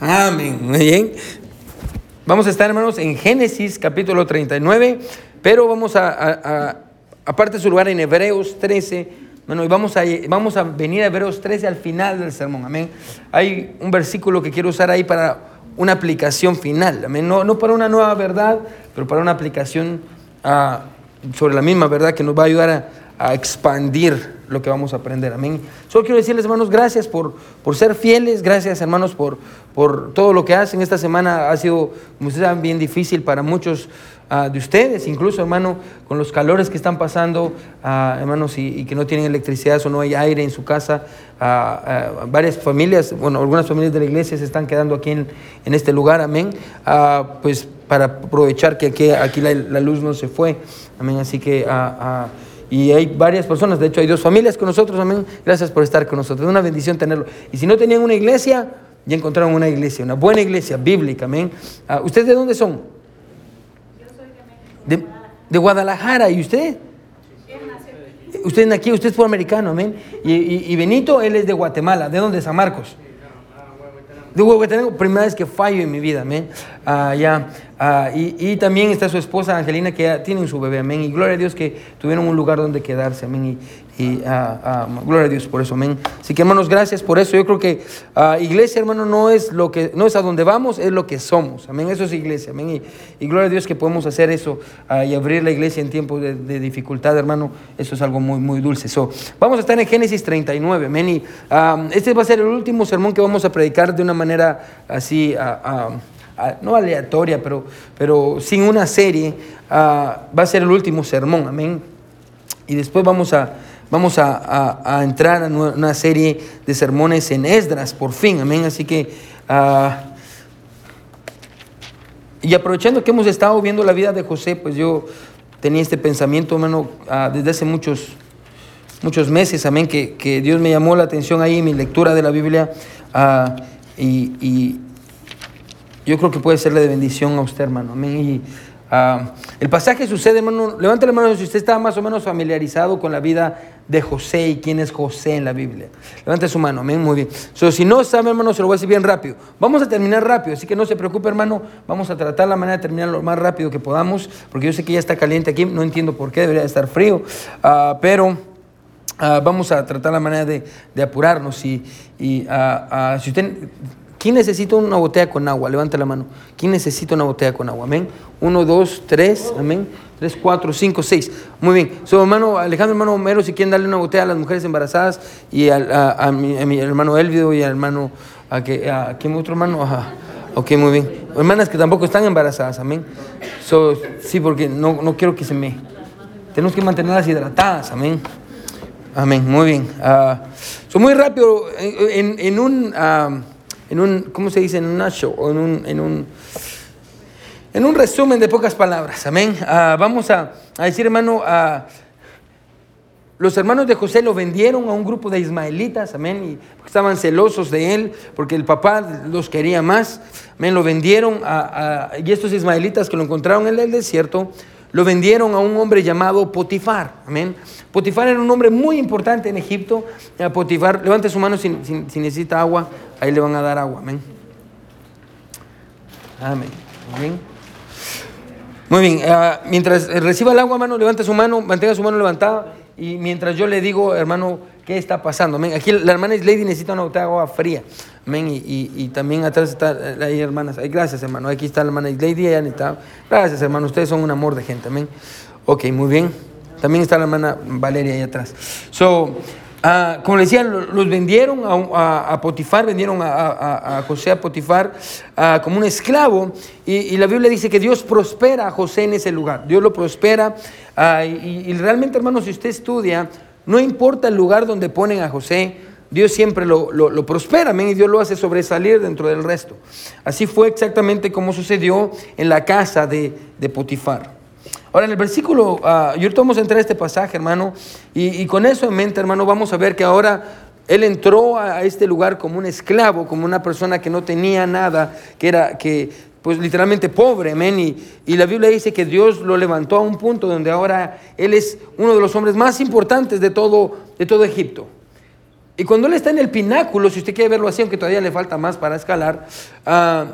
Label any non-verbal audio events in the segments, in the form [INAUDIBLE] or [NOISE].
Amén. Muy bien. Vamos a estar, hermanos, en Génesis capítulo 39, pero vamos a, aparte de su lugar en Hebreos 13. Bueno, y vamos a, vamos a venir a Hebreos 13 al final del sermón. Amén. Hay un versículo que quiero usar ahí para una aplicación final. Amén. No, no para una nueva verdad, pero para una aplicación ah, sobre la misma verdad que nos va a ayudar a, a expandir lo que vamos a aprender. Amén. Solo quiero decirles, hermanos, gracias por, por ser fieles, gracias, hermanos, por, por todo lo que hacen. Esta semana ha sido, como ustedes saben, bien difícil para muchos ah, de ustedes, incluso, hermano, con los calores que están pasando, uh, hermanos, y, que no tienen electricidad o no hay aire en su casa. Uh, varias familias, bueno, algunas familias de la iglesia se están quedando aquí en, en este lugar, amén. pues para aprovechar que aquí, la, luz no se fue, amén. Así que y hay varias personas, de hecho hay dos familias con nosotros, amén. Gracias por estar con nosotros, es una bendición tenerlo. Y si no tenían una iglesia, ya encontraron una iglesia, una buena iglesia bíblica, amén. Ah, ¿Ustedes de dónde son? Yo soy de México. De, Guadalajara, ¿y usted? Usted es aquí, usted es americano, amén. Y, y, Benito, él es de Guatemala, ¿de dónde? San Marcos. De Huehuetenango, primera vez que fallo en mi vida, amén. Ah, ya. Ah, y, también está su esposa Angelina, que ya tienen su bebé, amén. Y gloria a Dios que tuvieron un lugar donde quedarse, amén. Y, ah, gloria a Dios por eso, amén. Así que hermanos, gracias por eso. Yo creo que iglesia, hermano, no es lo que, no es a donde vamos, es lo que somos, amén. Eso es iglesia, amén. Y, gloria a Dios que podemos hacer eso y abrir la iglesia en tiempos de, dificultad, hermano. Eso es algo muy, muy dulce. So, vamos a estar en Génesis 39, amén. Y este va a ser el último sermón que vamos a predicar de una manera así, no aleatoria, pero, pero sin una serie, va a ser el último sermón, amén. Y después vamos a, vamos a, entrar a una serie de sermones en Esdras, por fin, amén. Así que, y aprovechando que hemos estado viendo la vida de José, pues yo tenía este pensamiento, hermano, desde hace muchos, muchos meses, amén, que, que, Dios me llamó la atención ahí en mi lectura de la Biblia. y, yo creo que puede serle de bendición a usted, hermano. Amén. Y, ah, el pasaje sucede, hermano, levante la mano si usted está más o menos familiarizado con la vida de José y quién es José en la Biblia. Levante su mano, amén, muy bien. si no sabe, hermano, se lo voy a decir bien rápido. Vamos a terminar rápido, así que no se preocupe, hermano. Vamos a tratar la manera de terminar lo más rápido que podamos, porque yo sé que ya está caliente aquí, no entiendo por qué, debería estar frío, ah, pero... Ah, vamos a tratar la manera de, apurarnos y, y si usted ¿Quién necesita una botella con agua? Levanta la mano. ¿Quién necesita una botella con agua? Amén. Uno, dos, tres. Amén. Tres, cuatro, cinco, seis. Muy bien. So, hermano Alejandro, hermano Homero, si quieren darle una botella a las mujeres embarazadas y a, mi, hermano Elvido y al hermano. ¿A, que, a quién otro hermano? Ajá. Ok, muy bien. Hermanas que tampoco están embarazadas. Amén. So, sí, porque no, no quiero que se me. Tenemos que mantenerlas hidratadas. Amén. Amén. Muy bien. Uh, muy rápido. En, en un. Uh, en un, ¿cómo se dice? En un show o en un, en un, en un resumen de pocas palabras. Amén. Ah, vamos a, decir, hermano, a los hermanos de José lo vendieron a un grupo de ismaelitas, amén, y estaban celosos de él, porque el papá los quería más, amén, lo vendieron a, y estos ismaelitas que lo encontraron en el desierto, lo vendieron a un hombre llamado Potifar, amén. Potifar era un hombre muy importante en Egipto, Potifar, levante su mano si necesita agua, ahí le van a dar agua. Amén. Amén. Muy bien. Ah, mientras reciba el agua, hermano, levante su mano, mantenga su mano levantada. Y mientras yo le digo, hermano, ¿qué está pasando? Amén. Aquí la hermana Lady necesita una botella de agua fría. Y, también atrás está ahí, hermanas. gracias, hermano. Aquí está la hermana Lady. Necesita. Gracias, hermano. Ustedes son un amor de gente. Amén. Ok, muy bien. También está la hermana Valeria ahí atrás. So, Ah, como le decía, los vendieron a, Potifar, vendieron a, José a Potifar ah, como un esclavo. Y, la Biblia dice que Dios prospera a José en ese lugar. Dios lo prospera. Ah, y, realmente, hermanos, si usted estudia, no importa el lugar donde ponen a José, Dios siempre lo, prospera, y Dios lo hace sobresalir dentro del resto. Así fue exactamente como sucedió en la casa de Potifar. Ahora, en el versículo, uh, y ahorita vamos a entrar a este pasaje, hermano, y, con eso en mente, hermano, vamos a ver que ahora él entró a este lugar como un esclavo, como una persona que no tenía nada, que era, que, pues literalmente pobre, amén. Y, y, la Biblia dice que Dios lo levantó a un punto donde ahora él es uno de los hombres más importantes de todo, de todo Egipto. Y cuando Él está en el pináculo, si usted quiere verlo así, aunque todavía le falta más para escalar, ah,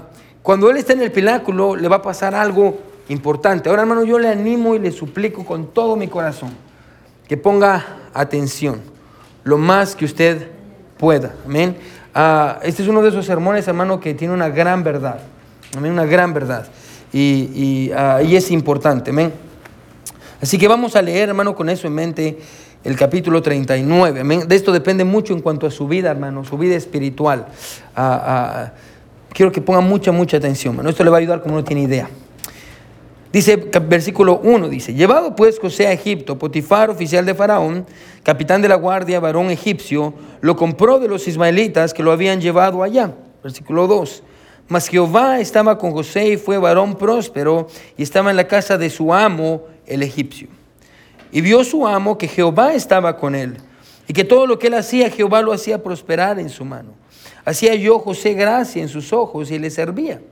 cuando Él está en el pináculo le va a pasar algo importante. Ahora, hermano, yo le animo y le suplico con todo mi corazón que ponga atención lo más que usted pueda. Amén. Ah, este es uno de esos sermones, hermano, que tiene una gran verdad. Amén, una gran verdad. Y, ah, y es importante. Amén. Así que vamos a leer, hermano, con eso en mente el capítulo 39. Amén. De esto depende mucho en cuanto a su vida, hermano, su vida espiritual. Ah, quiero que ponga mucha, mucha atención, hermano. Esto le va a ayudar como no tiene idea. Dice, versículo 1, dice, llevado pues José a Egipto, Potifar, oficial de Faraón, capitán de la guardia, varón egipcio, lo compró de los ismaelitas que lo habían llevado allá. Versículo 2, mas Jehová estaba con José y fue varón próspero y estaba en la casa de su amo, el egipcio. Y vio su amo que Jehová estaba con él y que todo lo que él hacía, Jehová lo hacía prosperar en su mano. Hacía yo José gracia en sus ojos y le servía.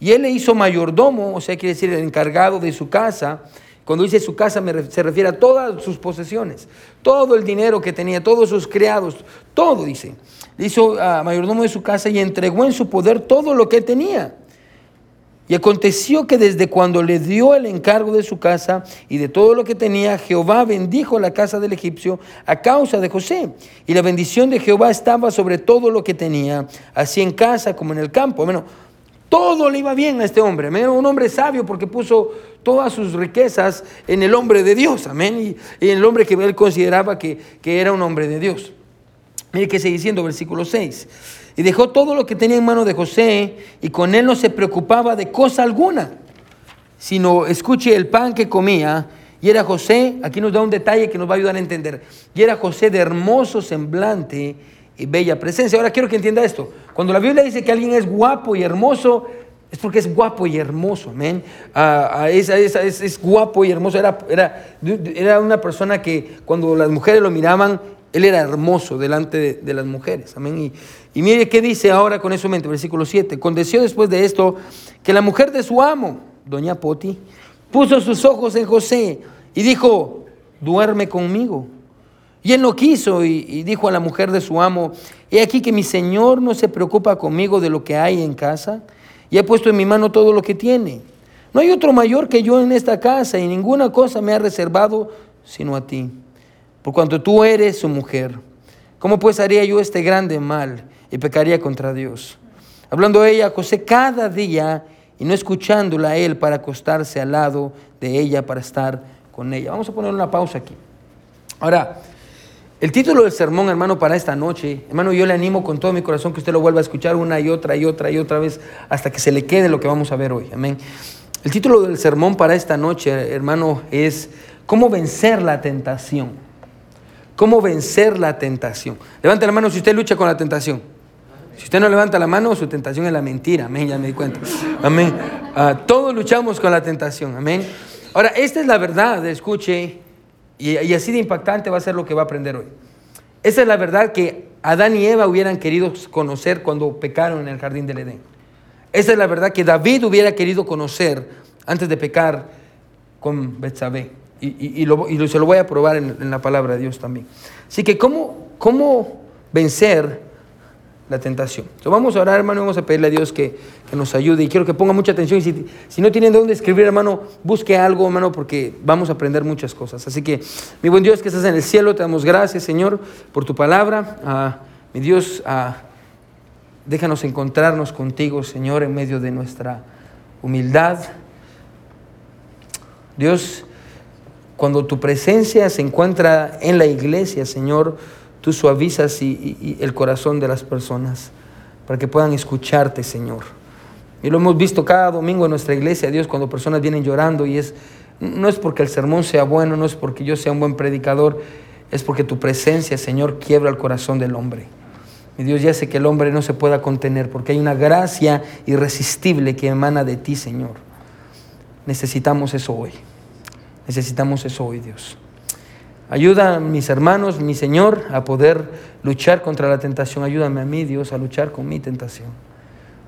Y él le hizo mayordomo, o sea, quiere decir el encargado de su casa. Cuando dice su casa se refiere a todas sus posesiones, todo el dinero que tenía, todos sus criados, todo dice. Le hizo a mayordomo de su casa y entregó en su poder todo lo que tenía. Y aconteció que desde cuando le dio el encargo de su casa y de todo lo que tenía, Jehová bendijo la casa del egipcio a causa de José. Y la bendición de Jehová estaba sobre todo lo que tenía, así en casa como en el campo. Bueno, todo le iba bien a este hombre, amén. Un hombre sabio porque puso todas sus riquezas en el hombre de Dios, amén. Y, en el hombre que él consideraba que, que era un hombre de Dios. Mire que sigue diciendo, versículo 6. Y dejó todo lo que tenía en mano de José y con él no se preocupaba de cosa alguna, sino escuche el pan que comía. Y era José, aquí nos da un detalle que nos va a ayudar a entender. Y era José de hermoso semblante y bella presencia. Ahora quiero que entienda esto. Cuando la Biblia dice que alguien es guapo y hermoso, es porque es guapo y hermoso, amén. Ah, ah, es, guapo y hermoso. Era, era, era, una persona que cuando las mujeres lo miraban, él era hermoso delante de, las mujeres, amén. Y, mire qué dice ahora con eso en mente, versículo 7. Condeció después de esto que la mujer de su amo, doña Poti, puso sus ojos en José y dijo, duerme conmigo. Y él no quiso y, dijo a la mujer de su amo, he aquí que mi señor no se preocupa conmigo de lo que hay en casa y ha puesto en mi mano todo lo que tiene. No hay otro mayor que yo en esta casa y ninguna cosa me ha reservado sino a ti, por cuanto tú eres su mujer. ¿Cómo pues haría yo este grande mal y pecaría contra Dios? Hablando ella a José cada día y no escuchándola a él para acostarse al lado de ella para estar con ella. Vamos a poner una pausa aquí. Ahora, el título del sermón, hermano, para esta noche, hermano, yo le animo con todo mi corazón que usted lo vuelva a escuchar una y otra y otra y otra vez hasta que se le quede lo que vamos a ver hoy. Amén. El título del sermón para esta noche, hermano, es ¿Cómo vencer la tentación? ¿Cómo vencer la tentación? Levante la mano si usted lucha con la tentación. Si usted no levanta la mano, su tentación es la mentira. Amén, ya me di cuenta. Amén. Ah, todos luchamos con la tentación. Amén. Ahora, esta es la verdad, escuche y, así de impactante va a ser lo que va a aprender hoy. Esa es la verdad que Adán y Eva hubieran querido conocer cuando pecaron en el jardín del Edén. Esa es la verdad que David hubiera querido conocer antes de pecar con Betsabé. Y, y, se lo voy a probar en, la palabra de Dios también. Así que, ¿cómo, cómo vencer la tentación. Entonces vamos a orar, hermano, vamos a pedirle a Dios que, nos ayude. Y quiero que ponga mucha atención. Y si, si, no tienen de dónde escribir, hermano, busque algo, hermano, porque vamos a aprender muchas cosas. Así que, mi buen Dios que estás en el cielo, te damos gracias, Señor, por tu palabra. Ah, mi Dios, ah, déjanos encontrarnos contigo, Señor, en medio de nuestra humildad. Dios, cuando tu presencia se encuentra en la iglesia, Señor, tú suavizas y, el corazón de las personas para que puedan escucharte, Señor. Y lo hemos visto cada domingo en nuestra iglesia, Dios, cuando personas vienen llorando y es, no es porque el sermón sea bueno, no es porque yo sea un buen predicador, es porque tu presencia, Señor, quiebra el corazón del hombre. Y Dios ya sé que el hombre no se pueda contener porque hay una gracia irresistible que emana de ti, Señor. Necesitamos eso hoy. Necesitamos eso hoy, Dios. Ayuda a mis hermanos, mi Señor, a poder luchar contra la tentación. Ayúdame a mí, Dios, a luchar con mi tentación.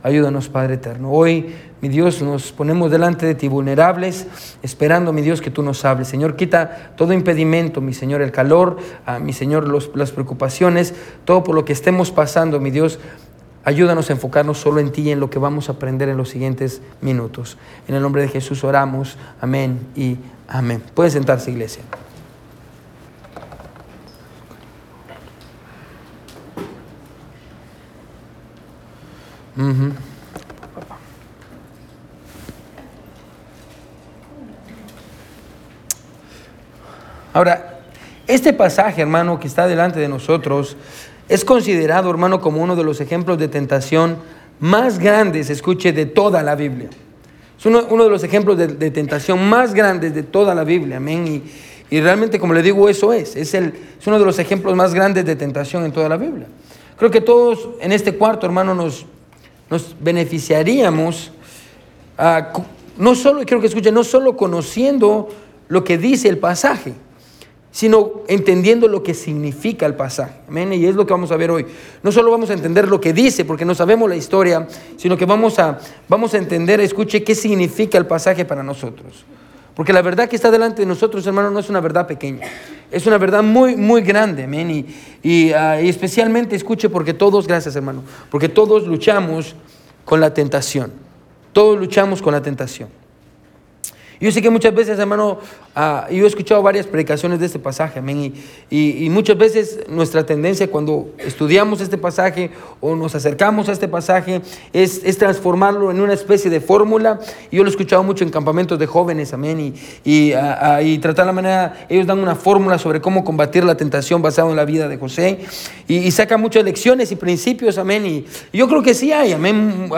Ayúdanos, Padre eterno. Hoy, mi Dios, nos ponemos delante de ti vulnerables, esperando, mi Dios, que tú nos hables. Señor, quita todo impedimento, mi Señor, el calor, ah, mi Señor, las preocupaciones, todo por lo que estemos pasando, mi Dios. Ayúdanos a enfocarnos solo en ti y en lo que vamos a aprender en los siguientes minutos. En el nombre de Jesús oramos. Amén y amén. Pueden sentarse, iglesia. Ahora, este pasaje, hermano, que está delante de nosotros, es considerado, hermano, como uno de los ejemplos de tentación más grandes, escuche, de toda la Biblia. Es uno, de los ejemplos de, tentación más grandes de toda la Biblia, amén. Y, realmente, como le digo, eso es. Es, el, es uno de los ejemplos más grandes de tentación en toda la Biblia. Creo que todos en este cuarto, hermano, nos, nos beneficiaríamos, no solo, quiero que escuchen, no solo conociendo lo que dice el pasaje, sino entendiendo lo que significa el pasaje. Amén. Y es lo que vamos a ver hoy. No solo vamos a entender lo que dice, porque no sabemos la historia, sino que vamos a, vamos a entender, escuche, qué significa el pasaje para nosotros. Porque la verdad que está delante de nosotros, hermano, no es una verdad pequeña. Es una verdad muy, muy grande, amén. Y, ah, y especialmente, escuche, porque todos, gracias hermano, porque todos luchamos con la tentación. Todos luchamos con la tentación. Yo sé que muchas veces, hermano, uh, yo he escuchado varias predicaciones de este pasaje, amén, y, y, muchas veces nuestra tendencia cuando estudiamos este pasaje o nos acercamos a este pasaje es, es transformarlo en una especie de fórmula. Yo lo he escuchado mucho en campamentos de jóvenes, amén, y, y, uh, y tratar la manera, ellos dan una fórmula sobre cómo combatir la tentación basado en la vida de José, y, sacan muchas lecciones y principios, amén, y, yo creo que sí hay, amén.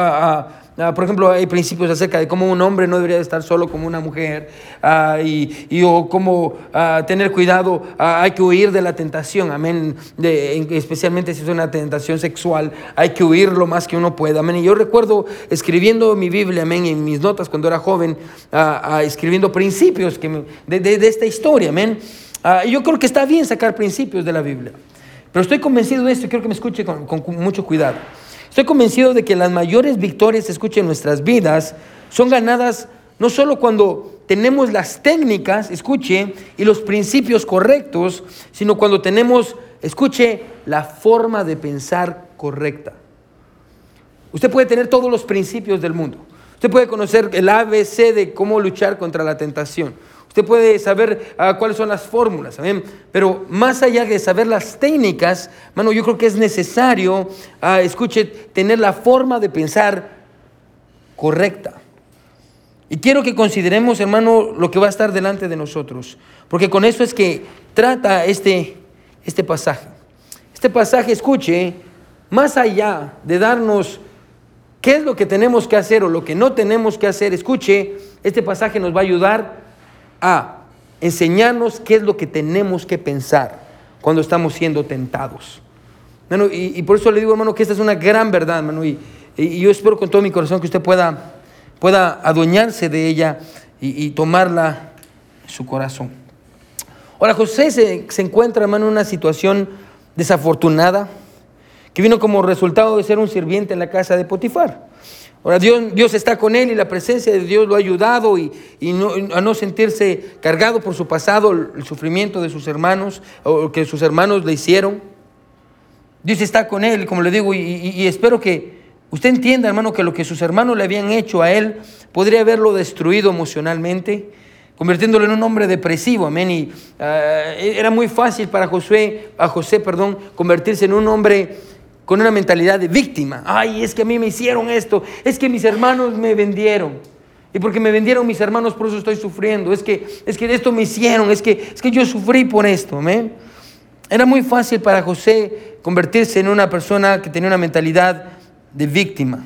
Ah, por ejemplo, hay principios acerca de cómo un hombre no debería estar solo como una mujer ah, y, y, o cómo ah, tener cuidado, hay que huir de la tentación, amén, de, especialmente si es una tentación sexual, hay que huir lo más que uno pueda, amén. Y yo recuerdo escribiendo mi Biblia, amén, en mis notas cuando era joven, escribiendo principios que de, de, esta historia, amén. yo creo que está bien sacar principios de la Biblia, pero estoy convencido de esto y quiero que me escuche con, con mucho cuidado. Estoy convencido de que las mayores victorias, escuchen, en nuestras vidas son ganadas no solo cuando tenemos las técnicas, escuche, y los principios correctos, sino cuando tenemos, escuche, la forma de pensar correcta. Usted puede tener todos los principios del mundo. Usted puede conocer el ABC de cómo luchar contra la tentación. Usted puede saber ah, cuáles son las fórmulas, Pero más allá de saber las técnicas, mano, yo creo que es necesario, ah, escuche, tener la forma de pensar correcta. Y quiero que consideremos, hermano, lo que va a estar delante de nosotros, porque con eso es que trata este, este pasaje. Este pasaje, escuche, más allá de darnos qué es lo que tenemos que hacer o lo que no tenemos que hacer, escuche, este pasaje nos va a ayudar a enseñarnos qué es lo que tenemos que pensar cuando estamos siendo tentados. y, por eso le digo, hermano, que esta es una gran verdad, hermano, y, yo espero con todo mi corazón que usted pueda, pueda adueñarse de ella y, tomarla en su corazón. Ahora, José se, se encuentra, hermano, en una situación desafortunada que vino como resultado de ser un sirviente en la casa de Potifar. Ahora Dios, Dios está con él y la presencia de Dios lo ha ayudado y, a no sentirse cargado por su pasado, el sufrimiento de sus hermanos o que sus hermanos le hicieron. Dios está con él, como le digo, y, espero que usted entienda, hermano, que lo que sus hermanos le habían hecho a él podría haberlo destruido emocionalmente, convirtiéndolo en un hombre depresivo, amén. Y ah, era muy fácil para Josué, a José, perdón, convertirse en un hombre con una mentalidad de víctima. Ay, es que a mí me hicieron esto, es que mis hermanos me vendieron. Y porque me vendieron mis hermanos, por eso estoy sufriendo. Es que, es que esto me hicieron, es que, es que yo sufrí por esto. Amén. Era muy fácil para José convertirse en una persona que tenía una mentalidad de víctima.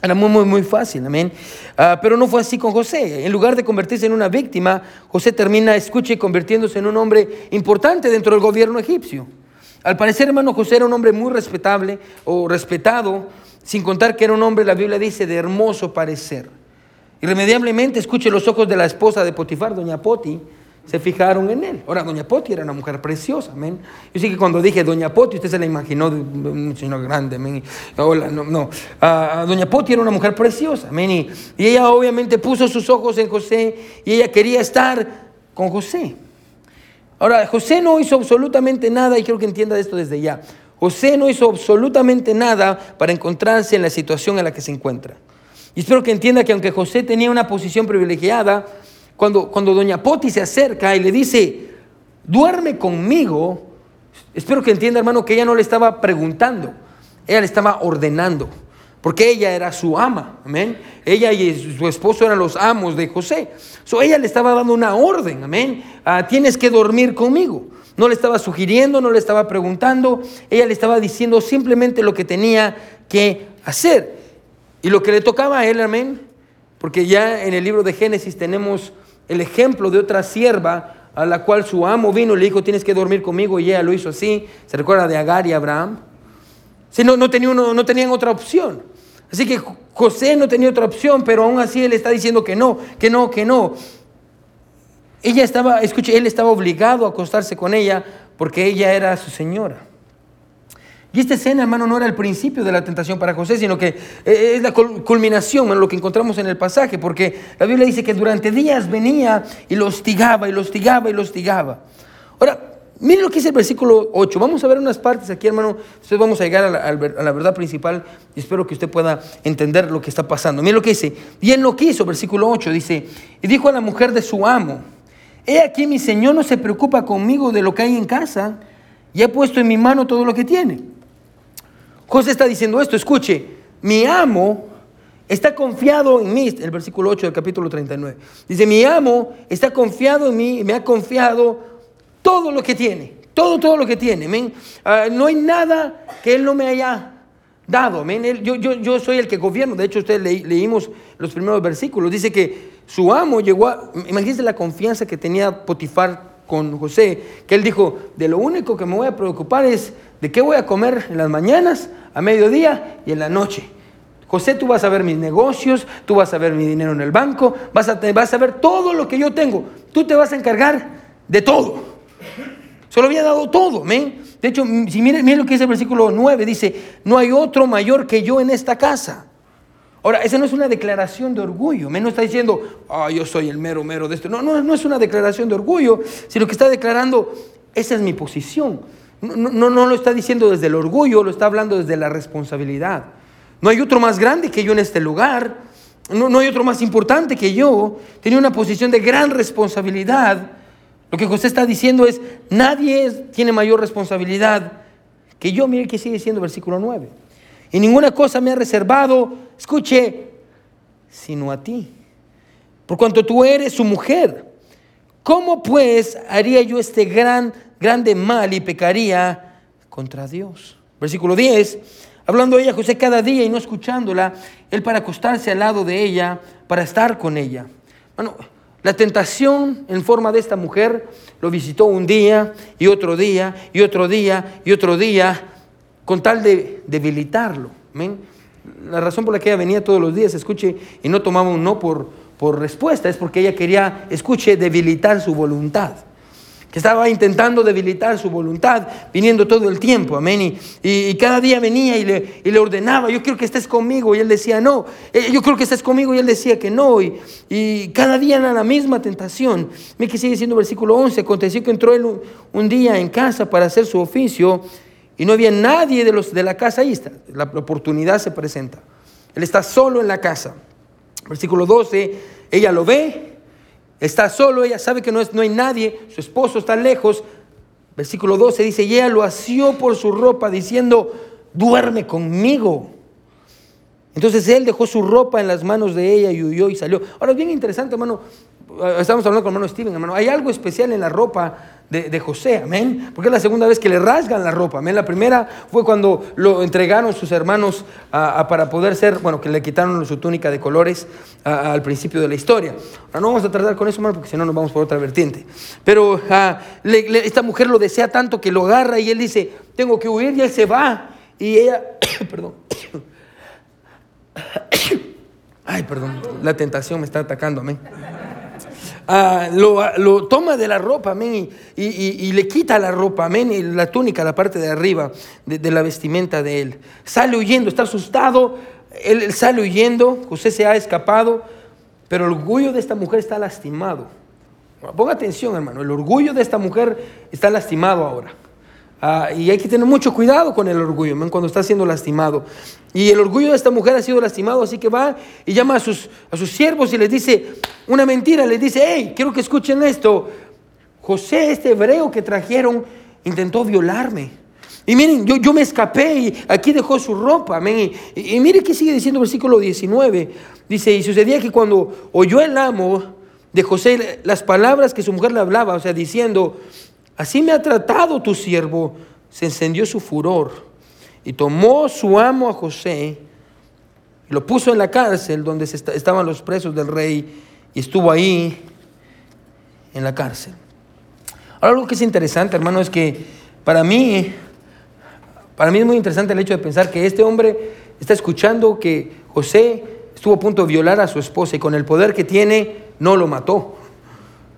Era muy, muy, muy fácil, amén. Ah, pero no fue así con José. En lugar de convertirse en una víctima, José termina, escuche, convirtiéndose en un hombre importante dentro del gobierno egipcio. Al parecer, hermano José era un hombre muy respetable o respetado, sin contar que era un hombre, la Biblia dice, de hermoso parecer. Irremediablemente, escuche los ojos de la esposa de Potifar, doña Poti, se fijaron en él. Ahora, doña Poti era una mujer preciosa, amén. Yo sé que cuando dije doña Poti, usted se la imaginó de un señor grande, amén. Hola, no, no. Ah, doña Poti era una mujer preciosa, amén. Y ella obviamente puso sus ojos en José y ella quería estar con José. Ahora, José no hizo absolutamente nada, y quiero que entienda esto desde ya. José no hizo absolutamente nada para encontrarse en la situación en la que se encuentra. Y espero que entienda que aunque José tenía una posición privilegiada, cuando, cuando doña Poti se acerca y le dice, duerme conmigo, espero que entienda hermano que ella no le estaba preguntando, ella le estaba ordenando, porque ella era su ama, amén. Ella y su esposo eran los amos de José. So, ella le estaba dando una orden, amén. Ah, tienes que dormir conmigo. No le estaba sugiriendo, no le estaba preguntando, ella le estaba diciendo simplemente lo que tenía que hacer. Y lo que le tocaba a él, amén, porque ya en el libro de Génesis tenemos el ejemplo de otra sierva a la cual su amo vino y le dijo, tienes que dormir conmigo, y ella lo hizo así. ¿Se recuerda de Agar y Abraham? Si no, no, tenía no tenían otra opción. Así que José no tenía otra opción, pero aún así él está diciendo que no, que no, que no. Ella estaba, escuche, él estaba obligado a acostarse con ella porque ella era su señora. Y esta escena, hermano, no era el principio de la tentación para José, sino que eh, es la culminación en lo que encontramos en el pasaje, porque la Biblia dice que durante días venía y lo hostigaba y lo hostigaba y lo hostigaba. Ahora, miren lo que dice el versículo 8. Vamos a ver unas partes aquí, hermano. Después vamos a llegar a la, a la, verdad principal y espero que usted pueda entender lo que está pasando. Miren lo que dice. Y él lo quiso, versículo 8, dice, y dijo a la mujer de su amo, He aquí mi Señor no se preocupa conmigo de lo que hay en casa y ha puesto en mi mano todo lo que tiene. José está diciendo esto, escuche, mi amo está confiado en mí, el versículo 8 del capítulo 39. Dice, mi amo está confiado en mí, me ha confiado todo lo que tiene, todo, todo lo que tiene. Uh, no hay nada que él no me haya dado. Yo, yo, yo, soy el que gobierno. De hecho, ustedes leímos los primeros versículos. Dice que su amo llegó a, imagínense la confianza que tenía Potifar con José, que él dijo, de lo único que me voy a preocupar es de qué voy a comer en las mañanas, a mediodía y en la noche. José, tú vas a ver mis negocios, tú vas a ver mi dinero en el banco, vas a, vas a ver todo lo que yo tengo. Tú te vas a encargar de todo. Se lo había dado todo, ¿me? De hecho, si miren, miren lo que dice el versículo 9, dice, no hay otro mayor que yo en esta casa. Ahora, esa no es una declaración de orgullo. No está diciendo, ah, yo soy el mero mero de esto. No, no, no es una declaración de orgullo, sino que está declarando, esa es mi posición. No, no, no lo está diciendo desde el orgullo, lo está hablando desde la responsabilidad. No hay otro más grande que yo en este lugar. No, no hay otro más importante que yo. Tenía una posición de gran responsabilidad. Lo que José está diciendo es, nadie tiene mayor responsabilidad que yo. Mire que sigue diciendo versículo 9 y ninguna cosa me ha reservado, escuche, sino a ti. Por cuanto tú eres su mujer, ¿cómo pues haría yo este gran, grande mal y pecaría contra Dios? Versículo 10, hablando ella José cada día y no escuchándola, él para acostarse al lado de ella, para estar con ella. Bueno, la tentación en forma de esta mujer lo visitó un día y otro día y otro día y otro día con tal de debilitarlo. La razón por la que ella venía todos los días, escuche, y no tomaba un no por, por respuesta, es porque ella quería, escuche, debilitar su voluntad que estaba intentando debilitar su voluntad, viniendo todo el tiempo, amén. Y, cada día venía y le, y le, ordenaba, yo quiero que estés conmigo, y él decía no, eh, yo creo que estés conmigo, y él decía que no, y, y cada día era la misma tentación. Mire que sigue diciendo versículo 11, aconteció que entró él un día en casa para hacer su oficio, y no había nadie de los de la casa, ahí está, la oportunidad se presenta. Él está solo en la casa. Versículo 12, ella lo ve, está solo, ella sabe que no, es, no hay nadie, su esposo está lejos. Versículo 12 dice, y ella lo asió por su ropa diciendo, duerme conmigo. Entonces él dejó su ropa en las manos de ella y huyó y salió. Ahora es bien interesante, hermano. Estamos hablando con hermano Steven, hermano. Hay algo especial en la ropa de, José, amén. Porque es la segunda vez que le rasgan la ropa, amén. La primera fue cuando lo entregaron sus hermanos para poder ser, bueno, que le quitaron su túnica de colores al principio de la historia. Ahora no vamos a tratar con eso, hermano, porque si no nos vamos por otra vertiente. Pero esta mujer lo desea tanto que lo agarra y él dice, tengo que huir y él se va. Y ella, [COUGHS] perdón. [COUGHS] Ay, perdón, la tentación me está atacando, amén. Ah, lo, toma de la ropa, amén, y, le quita la ropa, amén, y la túnica, la parte de arriba de, la vestimenta de él. Sale huyendo, está asustado, él, sale huyendo, José se ha escapado, pero el orgullo de esta mujer está lastimado. Ponga atención, hermano, el orgullo de esta mujer está lastimado ahora. Ah, y hay que tener mucho cuidado con el orgullo, cuando está siendo lastimado. Y el orgullo de esta mujer ha sido lastimado, así que va y llama a sus, a sus siervos y les dice una mentira, les dice, hey, quiero que escuchen esto. José, este hebreo que trajeron, intentó violarme. Y miren, yo, yo me escapé y aquí dejó su ropa. Amén. Y, y, mire que sigue diciendo versículo 19. Dice, y sucedía que cuando oyó el amo de José las palabras que su mujer le hablaba, o sea, diciendo, Así me ha tratado tu siervo. Se encendió su furor y tomó su amo a José y lo puso en la cárcel donde estaban los presos del rey y estuvo ahí en la cárcel. Ahora algo que es interesante, hermano, es que para mí, para mí es muy interesante el hecho de pensar que este hombre está escuchando que José estuvo a punto de violar a su esposa y con el poder que tiene no lo mató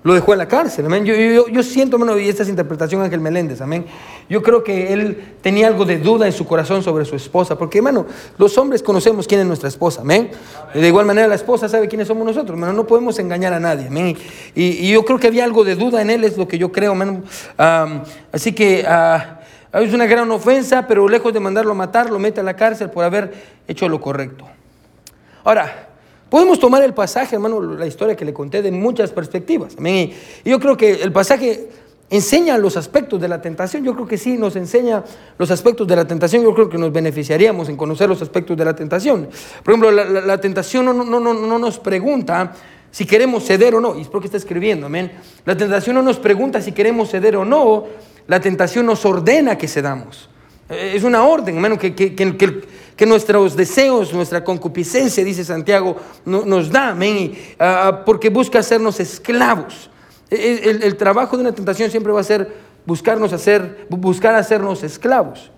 lo dejó en la cárcel. Amén. Yo, yo, yo siento, hermano, y esta es interpretación Ángel Meléndez, amén. Yo creo que él tenía algo de duda en su corazón sobre su esposa, porque, hermano, los hombres conocemos quién es nuestra esposa, amén. De igual manera, la esposa sabe quiénes somos nosotros. No podemos engañar a nadie, amén. Y, yo creo que había algo de duda en él, es lo que yo creo, así que ah, es una gran ofensa, pero lejos de mandarlo a matar, lo mete a la cárcel por haber hecho lo correcto. Ahora, Podemos tomar el pasaje, hermano, la historia que le conté de muchas perspectivas. Y yo creo que el pasaje enseña los aspectos de la tentación. Yo creo que sí nos enseña los aspectos de la tentación. Yo creo que nos beneficiaríamos en conocer los aspectos de la tentación. Por ejemplo, la, tentación no, no, no, no, nos pregunta si queremos ceder o no. Y es porque está escribiendo, amén. La tentación no nos pregunta si queremos ceder o no. La tentación nos ordena que cedamos. Es una orden, hermano, que, que, que, que nuestros deseos, nuestra concupiscencia, dice Santiago, nos da, amén, ah, ah, porque busca hacernos esclavos. E, e, el, trabajo de una tentación siempre va a ser buscarnos hacer, buscar hacernos esclavos.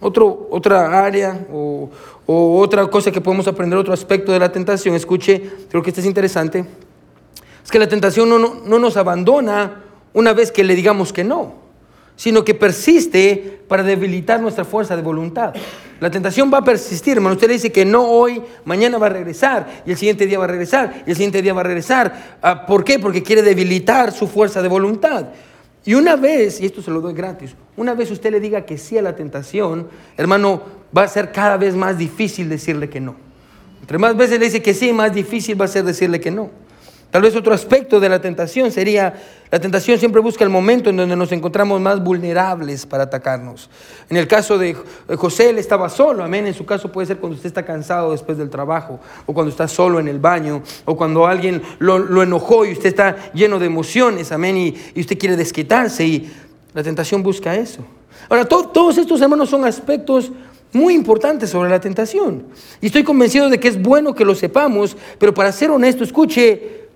Otro, otra área o, otra cosa que podemos aprender, otro aspecto de la tentación, escuche, creo que esto es interesante, es que la tentación no, no nos abandona una vez que le digamos que no sino que persiste para debilitar nuestra fuerza de voluntad. La tentación va a persistir, hermano. Usted le dice que no hoy, mañana va a regresar, y el siguiente día va a regresar, y el siguiente día va a regresar. Ah, ¿Por qué? Porque quiere debilitar su fuerza de voluntad. Y una vez, y esto se lo doy gratis, una vez usted le diga que sí a la tentación, hermano, va a ser cada vez más difícil decirle que no. Entre más veces le dice que sí, más difícil va a ser decirle que no. Tal vez otro aspecto de la tentación sería, la tentación siempre busca el momento en donde nos encontramos más vulnerables para atacarnos. En el caso de José, él estaba solo, amén. En su caso puede ser cuando usted está cansado después del trabajo, o cuando está solo en el baño, o cuando alguien lo, enojó y usted está lleno de emociones, amén, y, y usted quiere desquitarse, y la tentación busca eso. Ahora, todos estos hermanos son aspectos muy importantes sobre la tentación. Y estoy convencido de que es bueno que lo sepamos, pero para ser honesto, escuche,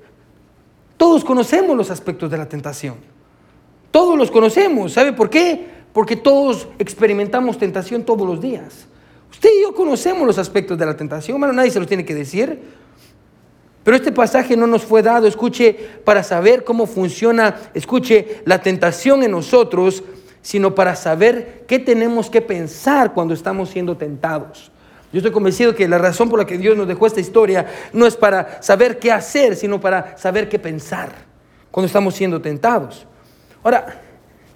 todos conocemos los aspectos de la tentación. Todos los conocemos. ¿Sabe por qué? Porque todos experimentamos tentación todos los días. Usted y yo conocemos los aspectos de la tentación, hermano, nadie se los tiene que decir. Pero este pasaje no nos fue dado, escuche, para saber cómo funciona, escuche, la tentación en nosotros, sino para saber qué tenemos que pensar cuando estamos siendo tentados. Yo estoy convencido que la razón por la que Dios nos dejó esta historia no es para saber qué hacer, sino para saber qué pensar cuando estamos siendo tentados. Ahora,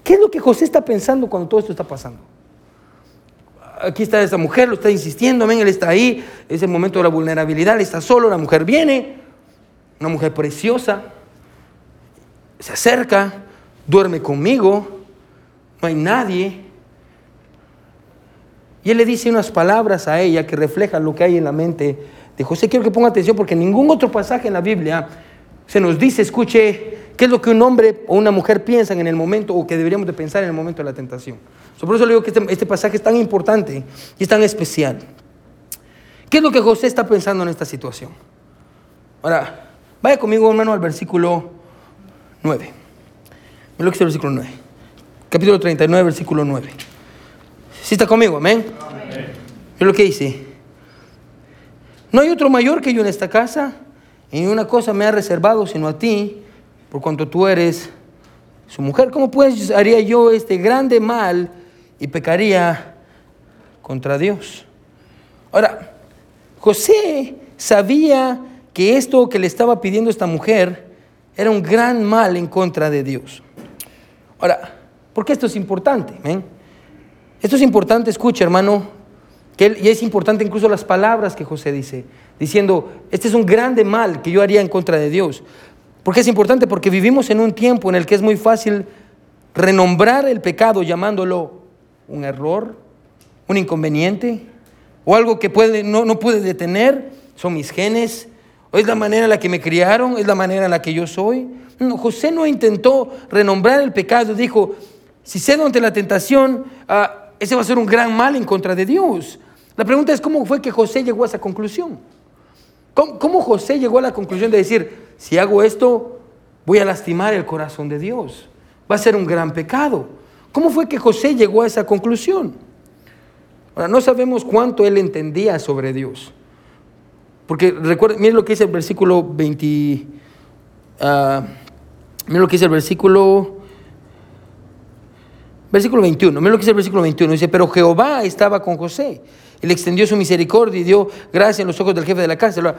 ¿qué es lo que José está pensando cuando todo esto está pasando? Aquí está esta mujer, lo está insistiendo, amén, él está ahí, es el momento de la vulnerabilidad, él está solo, la mujer viene, una mujer preciosa, se acerca, duerme conmigo, no hay nadie, y él le dice unas palabras a ella que reflejan lo que hay en la mente de José. Quiero que ponga atención porque en ningún otro pasaje en la Biblia se nos dice, escuche, qué es lo que un hombre o una mujer piensan en el momento o que deberíamos de pensar en el momento de la tentación. por eso le digo que este, este pasaje es tan importante y es tan especial. ¿Qué es lo que José está pensando en esta situación? Ahora, vaya conmigo, hermano, al versículo 9. Mira lo que es el versículo 9. Capítulo 39, versículo 9. ¿Sí está conmigo? Amén. Es lo que dice. No hay otro mayor que yo en esta casa, y una cosa me ha reservado sino a ti, por cuanto tú eres su mujer. ¿Cómo pues haría yo este grande mal y pecaría contra Dios? Ahora, José sabía que esto que le estaba pidiendo esta mujer era un gran mal en contra de Dios. Ahora, ¿por qué esto es importante? Esto es importante, escucha hermano, y es importante incluso las palabras que José dice, diciendo, este es un grande mal que yo haría en contra de Dios. ¿Por qué es importante? Porque vivimos en un tiempo en el que es muy fácil renombrar el pecado llamándolo un error, un inconveniente, o algo que puede, no, no puede detener, son mis genes, o es la manera en la que me criaron, es la manera en la que yo soy. José no intentó renombrar el pecado, dijo, si cedo ante la tentación, ah, ese va a ser un gran mal en contra de Dios. La pregunta es cómo fue que José llegó a esa conclusión. ¿Cómo, José llegó a la conclusión de decir, si hago esto, voy a lastimar el corazón de Dios? Va a ser un gran pecado. ¿Cómo fue que José llegó a esa conclusión? Ahora, no sabemos cuánto él entendía sobre Dios. Porque recuerden, miren lo que dice el versículo 20. Ah, miren lo que dice el versículo. Versículo 21. Miren lo que dice el versículo 21. Dice: Pero Jehová estaba con José. Le extendió su misericordia y dio gracia en los ojos del jefe de la cárcel.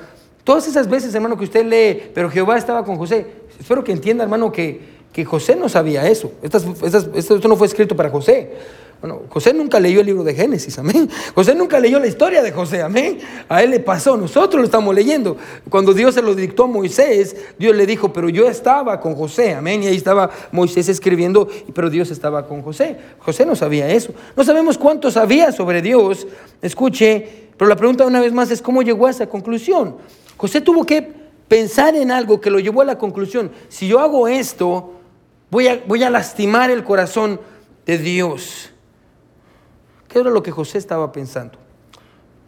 Todas esas veces, hermano, que usted lee, pero Jehová estaba con José. Espero que entienda, hermano, que, que José no sabía eso. esto no fue escrito para José. Bueno, José nunca leyó el libro de Génesis, amén. José nunca leyó la historia de José, amén. A él le pasó, nosotros lo estamos leyendo. Cuando Dios se lo dictó a Moisés, Dios le dijo, pero yo estaba con José, amén. Y ahí estaba Moisés escribiendo, pero Dios estaba con José. José no sabía eso. No sabemos cuánto sabía sobre Dios. Escuche, pero la pregunta una vez más es cómo llegó a esa conclusión. José tuvo que pensar en algo que lo llevó a la conclusión. Si yo hago esto, voy a, voy a lastimar el corazón de Dios. ¿Qué era lo que José estaba pensando?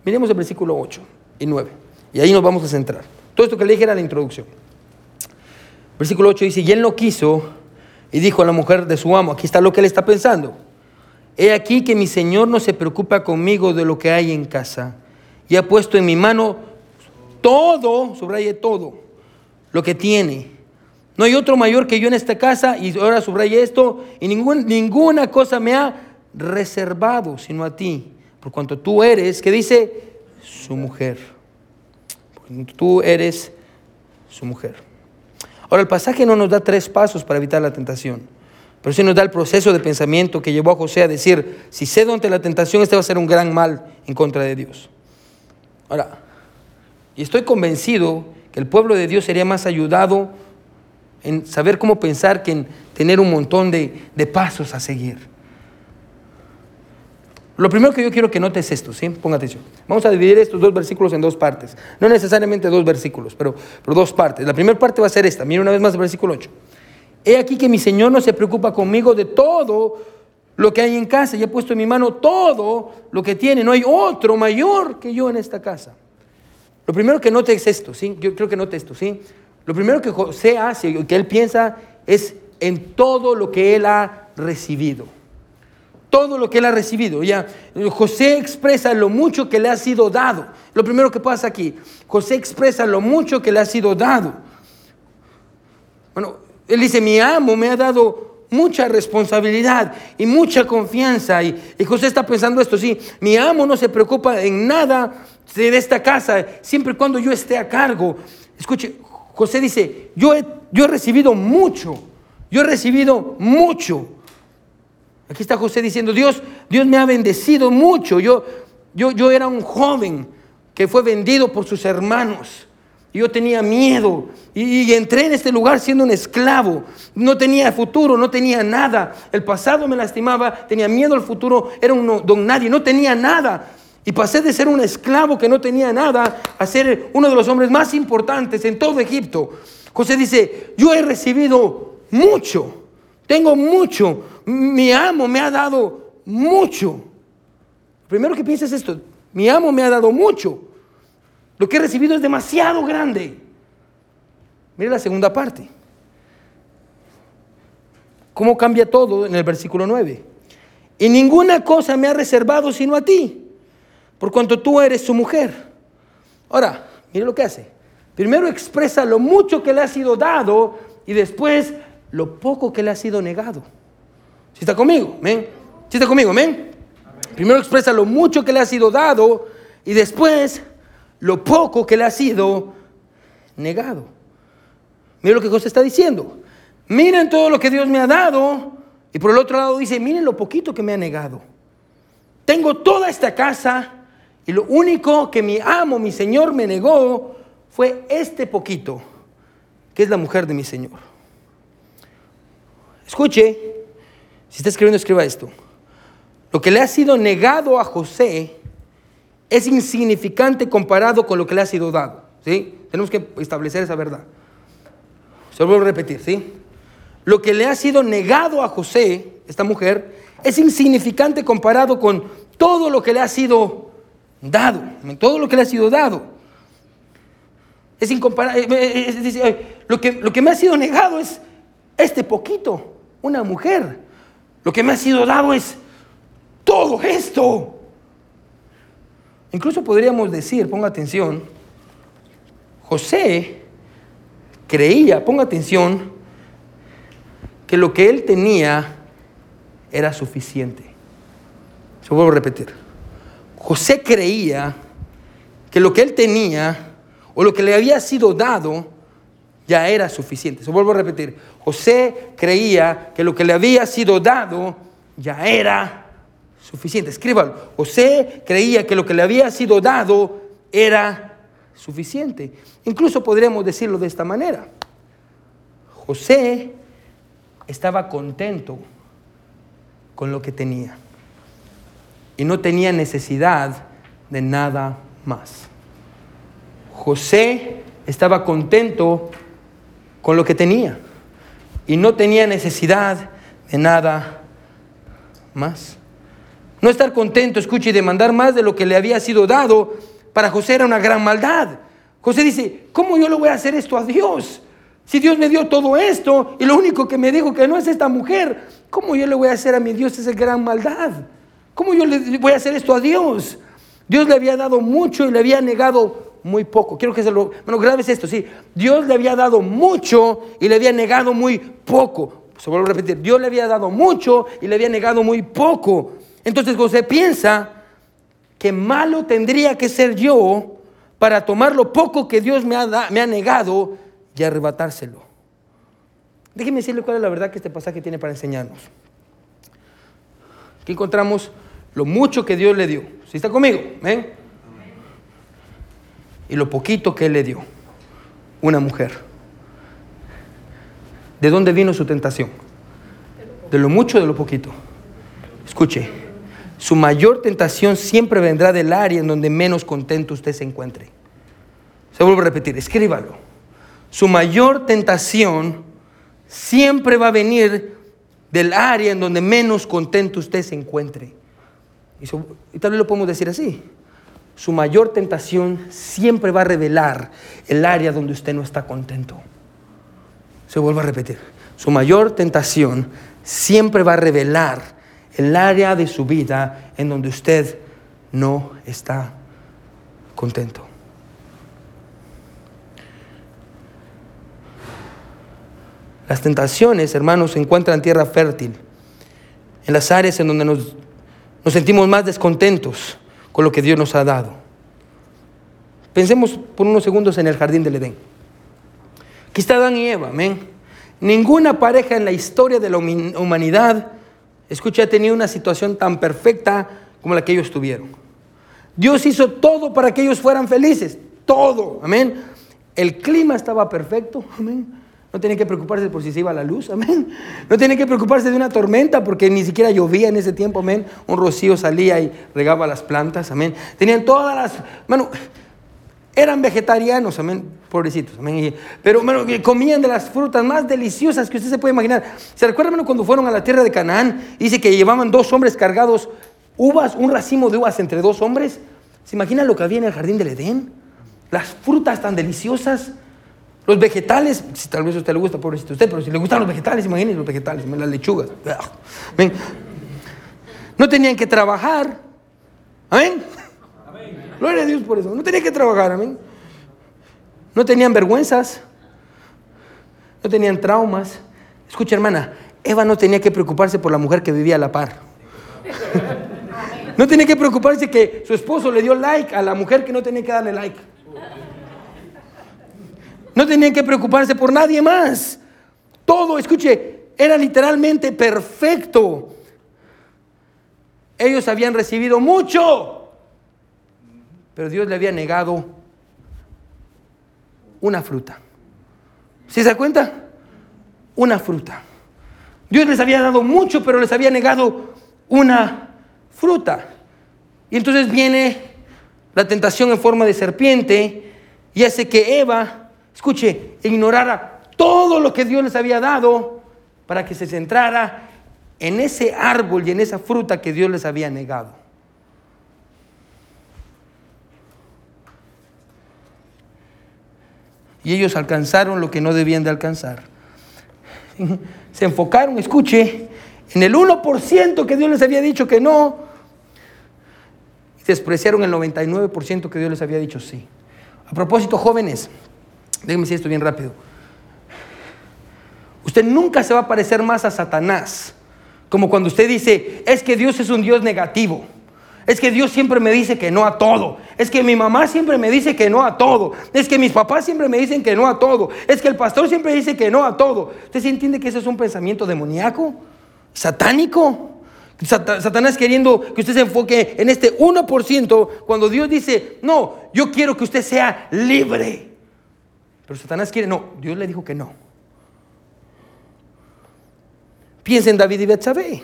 Miremos el versículo 8 y 9. Y ahí nos vamos a centrar. Todo esto que le dije era la introducción. Versículo 8 dice, y él no quiso y dijo a la mujer de su amo, aquí está lo que él está pensando. He aquí que mi Señor no se preocupa conmigo de lo que hay en casa y ha puesto en mi mano todo, subraye todo, lo que tiene. No hay otro mayor que yo en esta casa y ahora subraye esto y ninguna cosa me ha reservado, sino a ti, por cuanto tú eres, que dice, su mujer. tú eres su mujer. Ahora, el pasaje no nos da tres pasos para evitar la tentación, pero sí nos da el proceso de pensamiento que llevó a José a decir, si cedo ante la tentación, este va a ser un gran mal en contra de Dios. Ahora, y estoy convencido que el pueblo de Dios sería más ayudado en saber cómo pensar que en tener un montón de, de pasos a seguir. Lo primero que yo quiero que notes es esto, ¿sí? Ponga atención. Vamos a dividir estos dos versículos en dos partes. No necesariamente dos versículos, pero, pero dos partes. La primera parte va a ser esta. Mira una vez más el versículo 8. He aquí que mi Señor no se preocupa conmigo de todo lo que hay en casa. Ya he puesto en mi mano todo lo que tiene. No hay otro mayor que yo en esta casa. Lo primero que note es esto, ¿sí? Yo creo que note esto, ¿sí? Lo primero que José hace, que él piensa, es en todo lo que él ha recibido todo lo que él ha recibido. Ya José expresa lo mucho que le ha sido dado. Lo primero que pasa aquí, José expresa lo mucho que le ha sido dado. Bueno, él dice, mi amo me ha dado mucha responsabilidad y mucha confianza. Y, José está pensando esto, sí, mi amo no se preocupa en nada de esta casa, siempre y cuando yo esté a cargo. Escuche, José dice, yo yo he recibido mucho, yo he recibido mucho. Aquí está José diciendo, Dios, Dios me ha bendecido mucho. Yo, yo, yo era un joven que fue vendido por sus hermanos. Yo tenía miedo y, entré en este lugar siendo un esclavo. No tenía futuro, no tenía nada. El pasado me lastimaba, tenía miedo al futuro, era un don nadie, no tenía nada. Y pasé de ser un esclavo que no tenía nada a ser uno de los hombres más importantes en todo Egipto. José dice, yo he recibido mucho, tengo mucho, mi amo me ha dado mucho. Primero que pienses esto, mi amo me ha dado mucho. Lo que he recibido es demasiado grande. Mire la segunda parte. ¿Cómo cambia todo en el versículo 9? Y ninguna cosa me ha reservado sino a ti, por cuanto tú eres su mujer. Ahora, mire lo que hace. Primero expresa lo mucho que le ha sido dado y después lo poco que le ha sido negado. ¿Sí está conmigo? ¿Men? ¿Sí está conmigo? ¿Men? Primero expresa lo mucho que le ha sido dado y después lo poco que le ha sido negado. Mira lo que José está diciendo. Miren todo lo que Dios me ha dado. Y por el otro lado dice, miren lo poquito que me ha negado. Tengo toda esta casa y lo único que mi amo, mi Señor, me negó fue este poquito, que es la mujer de mi Señor. Escuche, si está escribiendo, escriba esto. Lo que le ha sido negado a José es insignificante comparado con lo que le ha sido dado. ¿sí? Tenemos que establecer esa verdad. Se lo vuelvo a repetir, ¿sí? Lo que le ha sido negado a José, esta mujer, es insignificante comparado con todo lo que le ha sido dado. Todo lo que le ha sido dado. Es incomparable. Eh, eh, eh, lo, que, lo que me ha sido negado es este poquito, una mujer. Lo que me ha sido dado es todo esto. Incluso podríamos decir, ponga atención, José creía, ponga atención, que lo que él tenía era suficiente. Se vuelvo a repetir. José creía que lo que él tenía o lo que le había sido dado ya era suficiente. Se vuelvo a repetir. José creía que lo que le había sido dado ya era suficiente. Escríbalo. José creía que lo que le había sido dado era suficiente. Incluso podríamos decirlo de esta manera. José estaba contento con lo que tenía y no tenía necesidad de nada más. José estaba contento con lo que tenía y no tenía necesidad de nada más. No estar contento, escuche, y demandar más de lo que le había sido dado, para José era una gran maldad. José dice, ¿cómo yo le voy a hacer esto a Dios? Si Dios me dio todo esto y lo único que me dijo que no es esta mujer, ¿cómo yo le voy a hacer a mi Dios esa gran maldad? ¿Cómo yo le voy a hacer esto a Dios? Dios le había dado mucho y le había negado muy poco. Quiero que se lo... Bueno, grabes esto, sí. Dios le había dado mucho y le había negado muy poco. Se vuelvo a repetir. Dios le había dado mucho y le había negado muy poco. Entonces José piensa que malo tendría que ser yo para tomar lo poco que Dios me ha, me ha negado y arrebatárselo. Déjeme decirle cuál es la verdad que este pasaje tiene para enseñarnos. Aquí encontramos lo mucho que Dios le dio. ¿Sí está conmigo? ¿Ven? Y lo poquito que Él le dio. Una mujer. ¿De dónde vino su tentación? De lo mucho o de lo poquito. Escuche, su mayor tentación siempre vendrá del área en donde menos contento usted se encuentre. Se vuelvo a repetir, escríbalo. Su mayor tentación siempre va a venir del área en donde menos contento usted se encuentre. Y, tal vez lo podemos decir así. Su mayor tentación siempre va a revelar el área donde usted no está contento. Se vuelvo a repetir. Su mayor tentación siempre va a revelar el área de su vida en donde usted no está contento. Las tentaciones, hermanos, se encuentran en tierra fértil, en las áreas en donde nos, nos sentimos más descontentos con lo que Dios nos ha dado. Pensemos por unos segundos en el jardín del Edén. Aquí está Adán y Eva, amén. Ninguna pareja en la historia de la humanidad escucha, ha tenido una situación tan perfecta como la que ellos tuvieron. Dios hizo todo para que ellos fueran felices, todo, amén. El clima estaba perfecto, amén. No tenía que preocuparse por si se iba la luz, [LAUGHS] amén. No tenía que preocuparse de una tormenta porque ni siquiera llovía en ese tiempo, amén. Un rocío salía y regaba las plantas, amén. Tenían todas las, bueno, eran vegetarianos, amén, pobrecitos, amén. Pero bueno, comían de las frutas más deliciosas que usted se puede imaginar. ¿Se recuerdan cuando fueron a la tierra de Canaán? Dice que llevaban dos hombres cargados uvas, un racimo de uvas entre dos hombres. ¿Se imaginan lo que había en el jardín del Edén? Las frutas tan deliciosas. Los vegetales, si tal vez a usted le gusta, pobrecito usted, pero si le gustan los vegetales, imagínense los vegetales, las lechugas. No tenían que trabajar. Amén. Gloria a Dios por eso. No tenían que trabajar, amén. No tenían vergüenzas. no tenían traumas. Escucha, hermana, Eva no tenía que preocuparse por la mujer que vivía a la par. No tenía que preocuparse que su esposo le dio like a la mujer que no tenía que darle like. No tenían que preocuparse por nadie más. Todo, escuche, era literalmente perfecto. Ellos habían recibido mucho, pero Dios le había negado una fruta. ¿Sí se da cuenta? Una fruta. Dios les había dado mucho, pero les había negado una fruta. Y entonces viene la tentación en forma de serpiente y hace que Eva, escuche, ignorara todo lo que Dios les había dado para que se centrara en ese árbol y en esa fruta que Dios les había negado. Y ellos alcanzaron lo que no debían de alcanzar. [LAUGHS] Se enfocaron, escuche, en el 1% que Dios les había dicho que no. Despreciaron el 99% que Dios les había dicho sí. A propósito, jóvenes, déjenme decir esto bien rápido. Usted nunca se va a parecer más a Satanás. Como cuando usted dice, es que Dios es un Dios negativo. Es que Dios siempre me dice que no a todo. Es que mi mamá siempre me dice que no a todo. Es que mis papás siempre me dicen que no a todo. Es que el pastor siempre dice que no a todo. ¿Usted se entiende que eso es un pensamiento demoníaco? ¿Satánico? Satanás queriendo que usted se enfoque en este 1% cuando Dios dice, no, yo quiero que usted sea libre. Pero Satanás quiere, no, Dios le dijo que no. Piensa en David y Betsabé.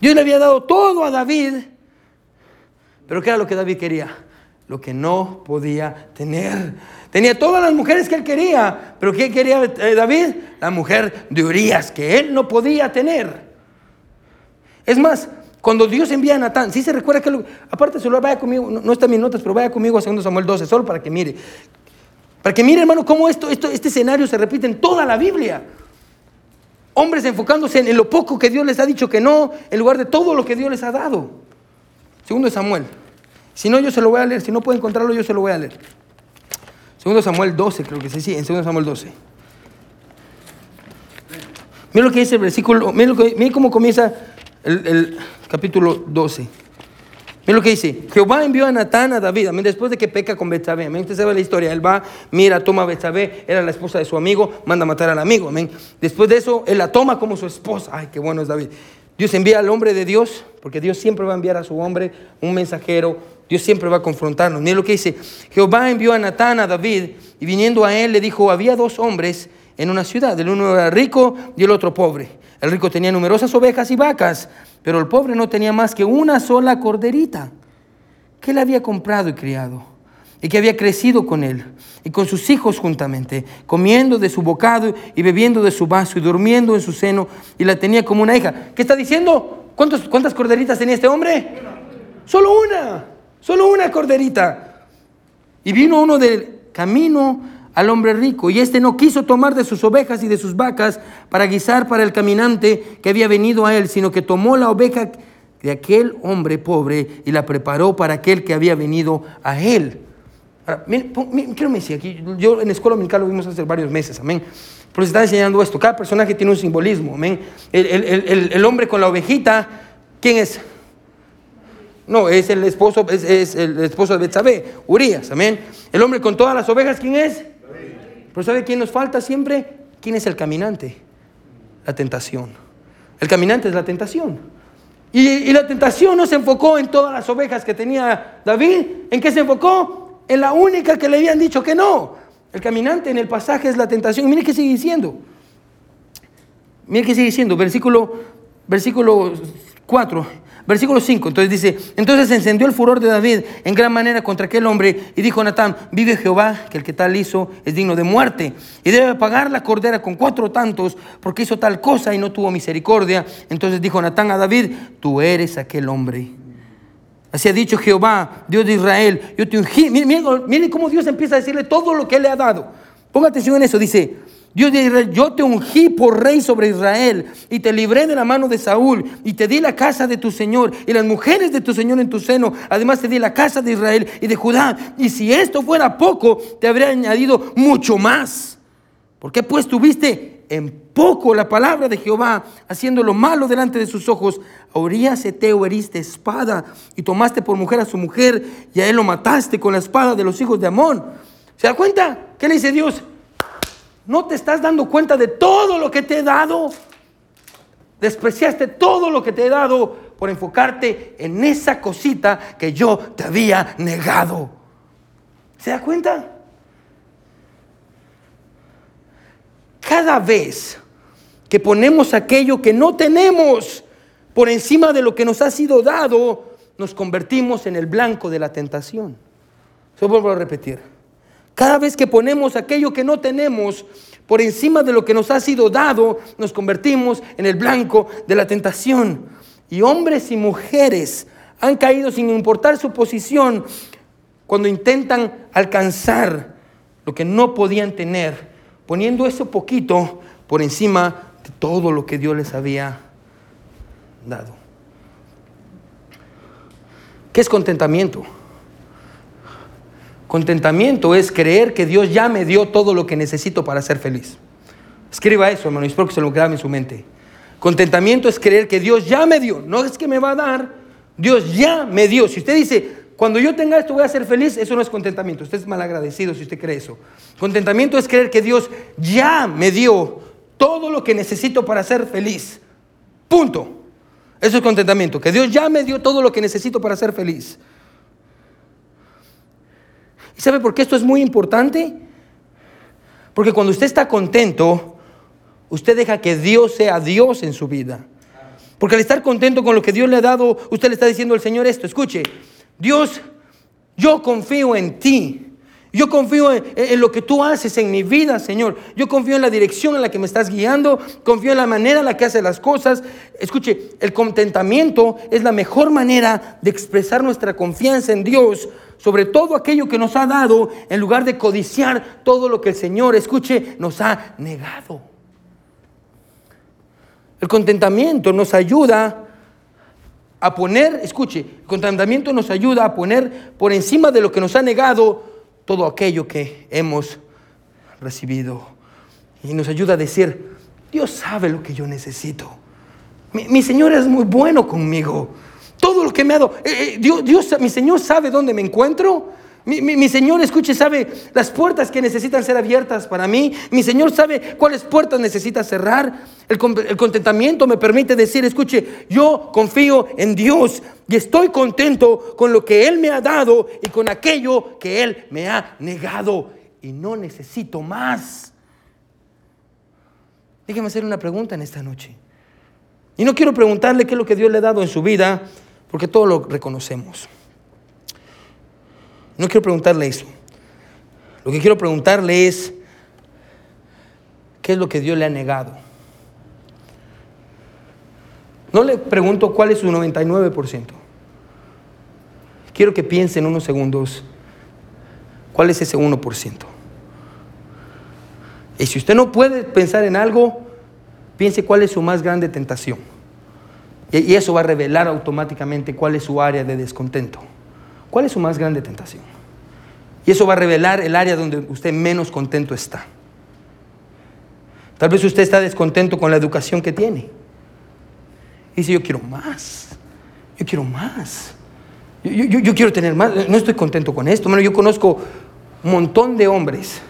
Dios le había dado todo a David pero ¿qué era lo que David quería? Lo que no podía tener. Tenía todas las mujeres que él quería, pero ¿qué quería eh, David? La mujer de Urias, que él no podía tener. Es más, cuando Dios envía a Natán, si se recuerda que, aparte solo vaya conmigo, no, está en mis notas, pero vaya conmigo a 2 Samuel 12, solo para que mire. Para que mire, hermano, cómo esto, esto, este escenario se repite en toda la Biblia. Hombres enfocándose en lo poco que Dios les ha dicho que no, en lugar de todo lo que Dios les ha dado. Segundo Samuel. Si no, yo se lo voy a leer. Si no puedo encontrarlo, yo se lo voy a leer. Segundo Samuel 12, creo que sí, sí, en segundo Samuel 12. Mira lo que dice el versículo, mira, cómo comienza el, capítulo 12. Mira lo que dice. Jehová envió a Natán a David, después de que peca con Betsabé. Usted sabe la historia. Él va, mira, toma a Betsabé, era la esposa de su amigo, manda a matar al amigo. Amén. Después de eso, él la toma como su esposa. Ay, qué bueno es David. Dios envía al hombre de Dios, porque Dios siempre va a enviar a su hombre un mensajero. Dios siempre va a confrontarnos. Mira lo que dice. Jehová envió a Natán a David y viniendo a él le dijo, había dos hombres en una ciudad. El uno era rico y el otro pobre. El rico tenía numerosas ovejas y vacas, pero el pobre no tenía más que una sola corderita que él había comprado y criado y que había crecido con él y con sus hijos juntamente, comiendo de su bocado y bebiendo de su vaso y durmiendo en su seno y la tenía como una hija. ¿Qué está diciendo? ¿Cuántas corderitas tenía este hombre? Solo una, solo una corderita. Y vino uno del camino al hombre rico y éste no quiso tomar de sus ovejas y de sus vacas para guisar para el caminante que había venido a él, sino que tomó la oveja de aquel hombre pobre y la preparó para aquel que había venido a él. Ahora, quiero decir aquí, yo en la escuela dominical lo vimos hace varios meses, amén. Pero se está enseñando esto, cada personaje tiene un simbolismo, amén. El, hombre con la ovejita, ¿quién es? No, es el esposo, es, el esposo de Betsabé, Urias, amén. El hombre con todas las ovejas, ¿quién es? Pero ¿sabe quién nos falta siempre? ¿Quién es el caminante? La tentación. El caminante es la tentación. Y, y la tentación no se enfocó en todas las ovejas que tenía David. ¿En qué se enfocó? en la única que le habían dicho que no. El caminante en el pasaje es la tentación. Mire qué sigue diciendo. Mire qué sigue diciendo. Versículo, versículo 4. Versículo 5. Entonces dice, entonces encendió el furor de David en gran manera contra aquel hombre y dijo Natán, vive Jehová, que el que tal hizo es digno de muerte y debe pagar la cordera con cuatro tantos porque hizo tal cosa y no tuvo misericordia. Entonces dijo Natán a David, tú eres aquel hombre. Así ha dicho Jehová, Dios de Israel, yo te ungí. Miren, cómo Dios empieza a decirle todo lo que Él le ha dado. Ponga atención en eso, dice, Dios de yo te ungí por rey sobre Israel y te libré de la mano de Saúl y te di la casa de tu Señor y las mujeres de tu Señor en tu seno. Además te di la casa de Israel y de Judá. Y si esto fuera poco, te habría añadido mucho más. ¿Por qué pues tuviste en poco la palabra de Jehová, haciendo lo malo delante de sus ojos? A Urias Eteo heriste espada y tomaste por mujer a su mujer y a él lo mataste con la espada de los hijos de Amón. ¿Se da cuenta? ¿Qué le dice Dios? ¿No te estás dando cuenta de todo lo que te he dado? Despreciaste todo lo que te he dado por enfocarte en esa cosita que yo te había negado. ¿Se da cuenta? cada vez que ponemos aquello que no tenemos por encima de lo que nos ha sido dado, nos convertimos en el blanco de la tentación. Eso vuelvo a repetir. Cada vez que ponemos aquello que no tenemos por encima de lo que nos ha sido dado, nos convertimos en el blanco de la tentación. Y hombres y mujeres han caído sin importar su posición cuando intentan alcanzar lo que no podían tener poniendo eso poquito por encima de todo lo que Dios les había dado. ¿Qué es contentamiento? Contentamiento es creer que Dios ya me dio todo lo que necesito para ser feliz. Escriba eso, hermano, y espero que se lo grabe en su mente. Contentamiento es creer que Dios ya me dio, no es que me va a dar, Dios ya me dio. Si usted dice, cuando yo tenga esto voy a ser feliz, eso no es contentamiento. Usted es malagradecido si usted cree eso. Contentamiento es creer que Dios ya me dio todo lo que necesito para ser feliz. Punto. Eso es contentamiento, que Dios ya me dio todo lo que necesito para ser feliz. ¿Y sabe por qué esto es muy importante? Porque cuando usted está contento, usted deja que Dios sea Dios en su vida. Porque al estar contento con lo que Dios le ha dado, usted le está diciendo al Señor esto, escuche, Dios, yo confío en ti. Yo confío en, lo que tú haces en mi vida, Señor. Yo confío en la dirección en la que me estás guiando. Confío en la manera en la que haces las cosas. Escuche, el contentamiento es la mejor manera de expresar nuestra confianza en Dios sobre todo aquello que nos ha dado en lugar de codiciar todo lo que el Señor, escuche, nos ha negado. El contentamiento nos ayuda a poner, escuche, el contentamiento nos ayuda a poner por encima de lo que nos ha negado todo aquello que hemos recibido. Y nos ayuda a decir, Dios sabe lo que yo necesito. Mi, Señor es muy bueno conmigo. Todo lo que me ha dado, eh, eh, Dios, Dios, mi Señor sabe dónde me encuentro. Mi, Señor, escuche, sabe las puertas que necesitan ser abiertas para mí. Mi Señor sabe cuáles puertas necesita cerrar. El, el, contentamiento me permite decir, escuche, yo confío en Dios y estoy contento con lo que Él me ha dado y con aquello que Él me ha negado. Y no necesito más. Déjeme hacer una pregunta en esta noche. Y no quiero preguntarle qué es lo que Dios le ha dado en su vida, porque todo lo reconocemos. No quiero preguntarle eso. Lo que quiero preguntarle es, ¿qué es lo que Dios le ha negado? No le pregunto cuál es su 99%. Quiero que piense en unos segundos cuál es ese 1%. Y si usted no puede pensar en algo, piense cuál es su más grande tentación. Y eso va a revelar automáticamente cuál es su área de descontento. ¿Cuál es su más grande tentación? Y eso va a revelar el área donde usted menos contento está. Tal vez usted está descontento con la educación que tiene. Y dice, yo quiero más. Yo quiero más. Yo, quiero tener más. No estoy contento con esto. Bueno, yo conozco un montón de hombres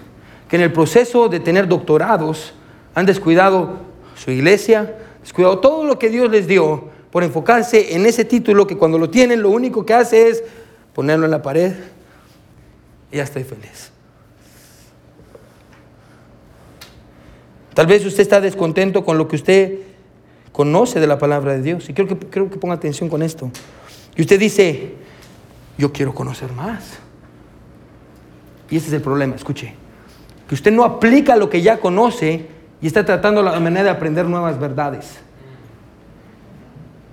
que en el proceso de tener doctorados han descuidado su iglesia, descuidado todo lo que Dios les dio por enfocarse en ese título que cuando lo tienen lo único que hace es ponerlo en la pared y ya estoy feliz. Tal vez usted está descontento con lo que usted conoce de la palabra de Dios. Y creo que, creo que ponga atención con esto. Y usted dice, yo quiero conocer más. Y ese es el problema, escuche. Que usted no aplica lo que ya conoce y está tratando la manera de aprender nuevas verdades.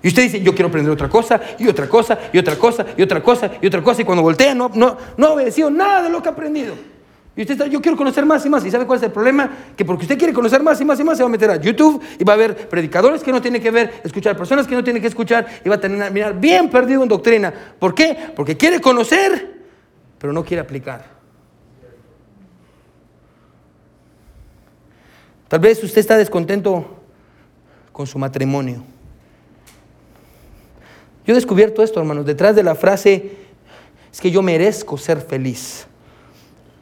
Y usted dice, yo quiero aprender otra cosa, y otra cosa, y otra cosa, y otra cosa, y otra cosa, y cuando voltea no, no, no ha obedecido nada de lo que ha aprendido. Y usted está, yo quiero conocer más y más. ¿Y sabe cuál es el problema? Que porque usted quiere conocer más y más y más, se va a meter a YouTube y va a ver predicadores que no tiene que ver, escuchar personas que no tiene que escuchar, y va a terminar bien perdido en doctrina. ¿Por qué? Porque quiere conocer, pero no quiere aplicar. Tal vez usted está descontento con su matrimonio. Yo he descubierto esto, hermanos, detrás de la frase es que yo merezco ser feliz.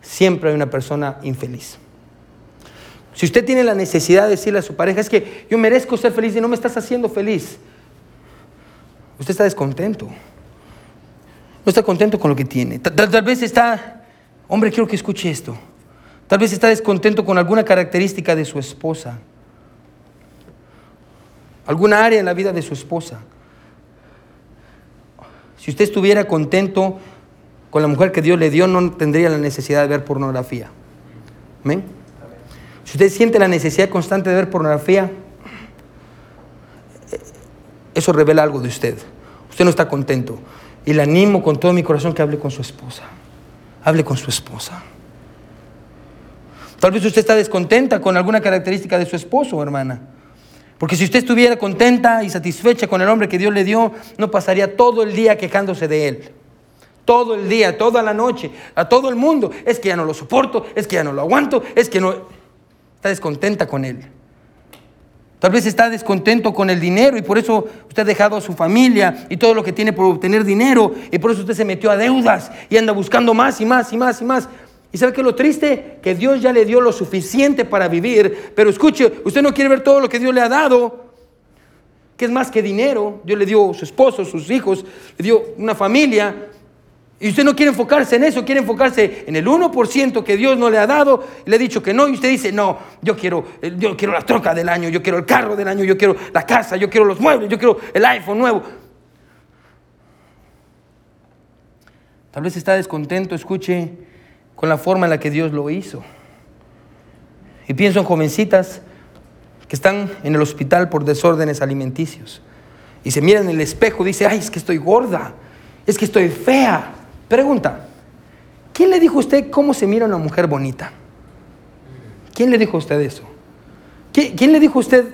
Siempre hay una persona infeliz. Si usted tiene la necesidad de decirle a su pareja, es que yo merezco ser feliz y no me estás haciendo feliz, usted está descontento. No está contento con lo que tiene. Tal, vez está, hombre, quiero que escuche esto. Tal vez está descontento con alguna característica de su esposa. Alguna área en la vida de su esposa. Si usted estuviera contento con la mujer que Dios le dio, no tendría la necesidad de ver pornografía. ¿Amén? Si usted siente la necesidad constante de ver pornografía, eso revela algo de usted. Usted no está contento. Y le animo con todo mi corazón que hable con su esposa. Hable con su esposa. Tal vez usted está descontenta con alguna característica de su esposo, hermana. Porque si usted estuviera contenta y satisfecha con el hombre que Dios le dio, no pasaría todo el día quejándose de él. Todo el día, toda la noche, a todo el mundo. Es que ya no lo soporto, es que ya no lo aguanto, es que no... Está descontenta con él. Tal vez está descontento con el dinero y por eso usted ha dejado a su familia y todo lo que tiene por obtener dinero y por eso usted se metió a deudas y anda buscando más y más y más y más. ¿Y sabe qué es lo triste? Que Dios ya le dio lo suficiente para vivir, pero escuche, usted no quiere ver todo lo que Dios le ha dado, que es más que dinero. Dios le dio su esposo, sus hijos, le dio una familia. Y usted no quiere enfocarse en eso, quiere enfocarse en el 1% que Dios no le ha dado. Y le ha dicho que no, y usted dice, no, yo quiero, yo quiero la troca del año, yo quiero el carro del año, yo quiero la casa, yo quiero los muebles, yo quiero el iPhone nuevo. Tal vez está descontento, escuche, con la forma en la que Dios lo hizo. Y pienso en jovencitas que están en el hospital por desórdenes alimenticios. Y se miran en el espejo y dice, ay, es que estoy gorda, es que estoy fea. Pregunta, ¿quién le dijo a usted cómo se mira una mujer bonita? ¿Quién le dijo a usted eso? ¿Quién, le dijo a usted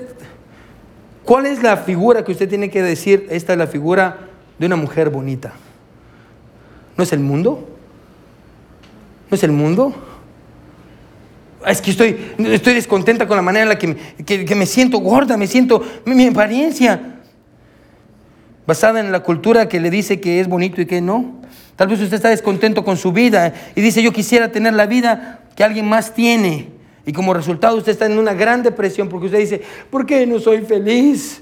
cuál es la figura que usted tiene que decir, esta es la figura de una mujer bonita? ¿No es el mundo? ¿No es el mundo? Es que estoy, estoy descontenta con la manera en la que, que, que me siento gorda, me siento, mi, mi apariencia, basada en la cultura que le dice que es bonito y que no. Tal vez usted está descontento con su vida y dice, yo quisiera tener la vida que alguien más tiene. Y como resultado usted está en una gran depresión porque usted dice, ¿por qué no soy feliz?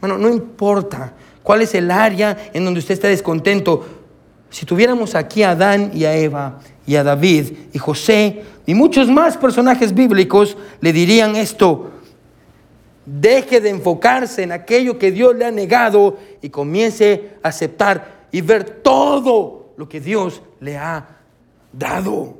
Bueno, no importa cuál es el área en donde usted está descontento. Si tuviéramos aquí a Adán y a Eva y a David y José y muchos más personajes bíblicos, le dirían esto, deje de enfocarse en aquello que Dios le ha negado y comience a aceptar y ver todo lo que Dios le ha dado.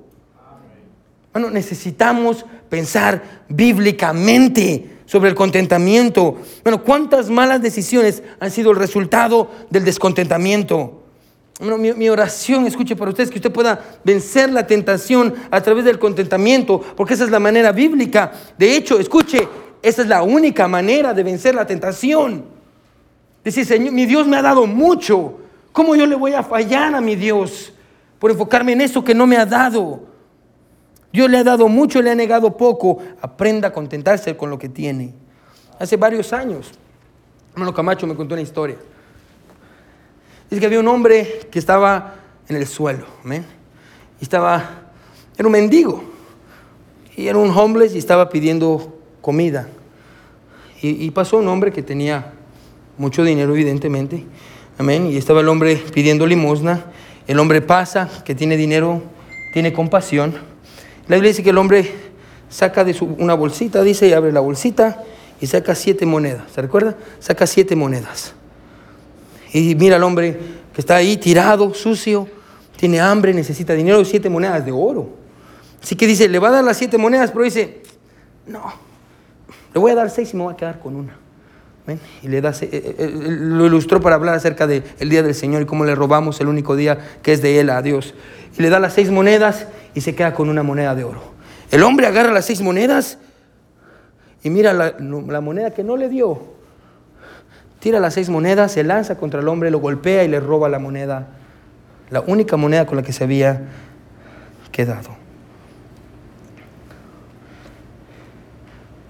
Bueno, necesitamos pensar bíblicamente sobre el contentamiento. Bueno, ¿cuántas malas decisiones han sido el resultado del descontentamiento? Mi, oración, escuche para ustedes, que usted pueda vencer la tentación a través del contentamiento, porque esa es la manera bíblica. De hecho, escuche, esa es la única manera de vencer la tentación. Decir, Señor, mi Dios me ha dado mucho. ¿Cómo yo le voy a fallar a mi Dios por enfocarme en eso que no me ha dado? Dios le ha dado mucho le ha negado poco. Aprenda a contentarse con lo que tiene. Hace varios años, hermano Camacho me contó una historia. Dice que había un hombre que estaba en el suelo, ¿amén? Y estaba, era un mendigo. Y era un homeless y estaba pidiendo comida. Y, pasó un hombre que tenía mucho dinero, evidentemente. Amén. Y estaba el hombre pidiendo limosna. El hombre pasa, que tiene dinero, tiene compasión. La Biblia dice que el hombre saca de su, una bolsita, dice, y abre la bolsita y saca siete monedas. ¿Se recuerda? Saca siete monedas. Y mira al hombre que está ahí tirado, sucio, tiene hambre, necesita dinero, siete monedas de oro. Así que dice, le va a dar las siete monedas, pero dice, no, le voy a dar seis y me voy a quedar con una. Y le da, eh, eh, eh, lo ilustró para hablar acerca del día del Señor y cómo le robamos el único día que es de Él a Dios. Y le da las seis monedas y se queda con una moneda de oro. El hombre agarra las seis monedas y mira la moneda que no le dio. Tira las seis monedas, se lanza contra el hombre, lo golpea y le roba la moneda, la única moneda con la que se había quedado.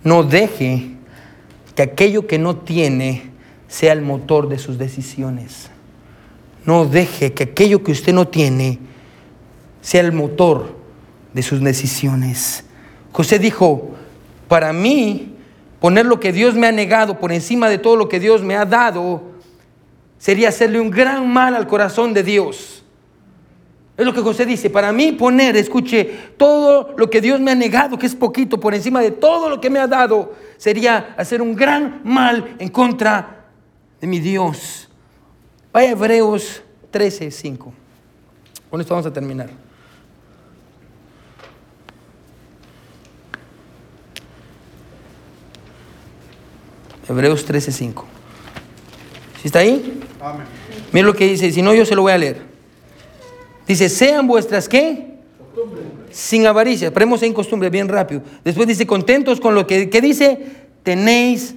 no deje que aquello que no tiene sea el motor de sus decisiones. No deje que aquello que usted no tiene sea el motor de sus decisiones. José dijo, para mí, poner lo que Dios me ha negado por encima de todo lo que Dios me ha dado, sería hacerle un gran mal al corazón de Dios. Es lo que José dice, para mí poner, escuche, todo lo que Dios me ha negado, que es poquito, por encima de todo lo que me ha dado, sería hacer un gran mal en contra de mi Dios. Vaya Hebreos 13, 5. Con esto vamos a terminar. Hebreos 13, 5. ¿Sí está ahí? Amén. Mira lo que dice, si no yo se lo voy a leer. Dice, sean vuestras qué? Sin avaricia. Ponemos en costumbre bien rápido. Después dice, contentos con lo que, ¿qué dice? Tenéis,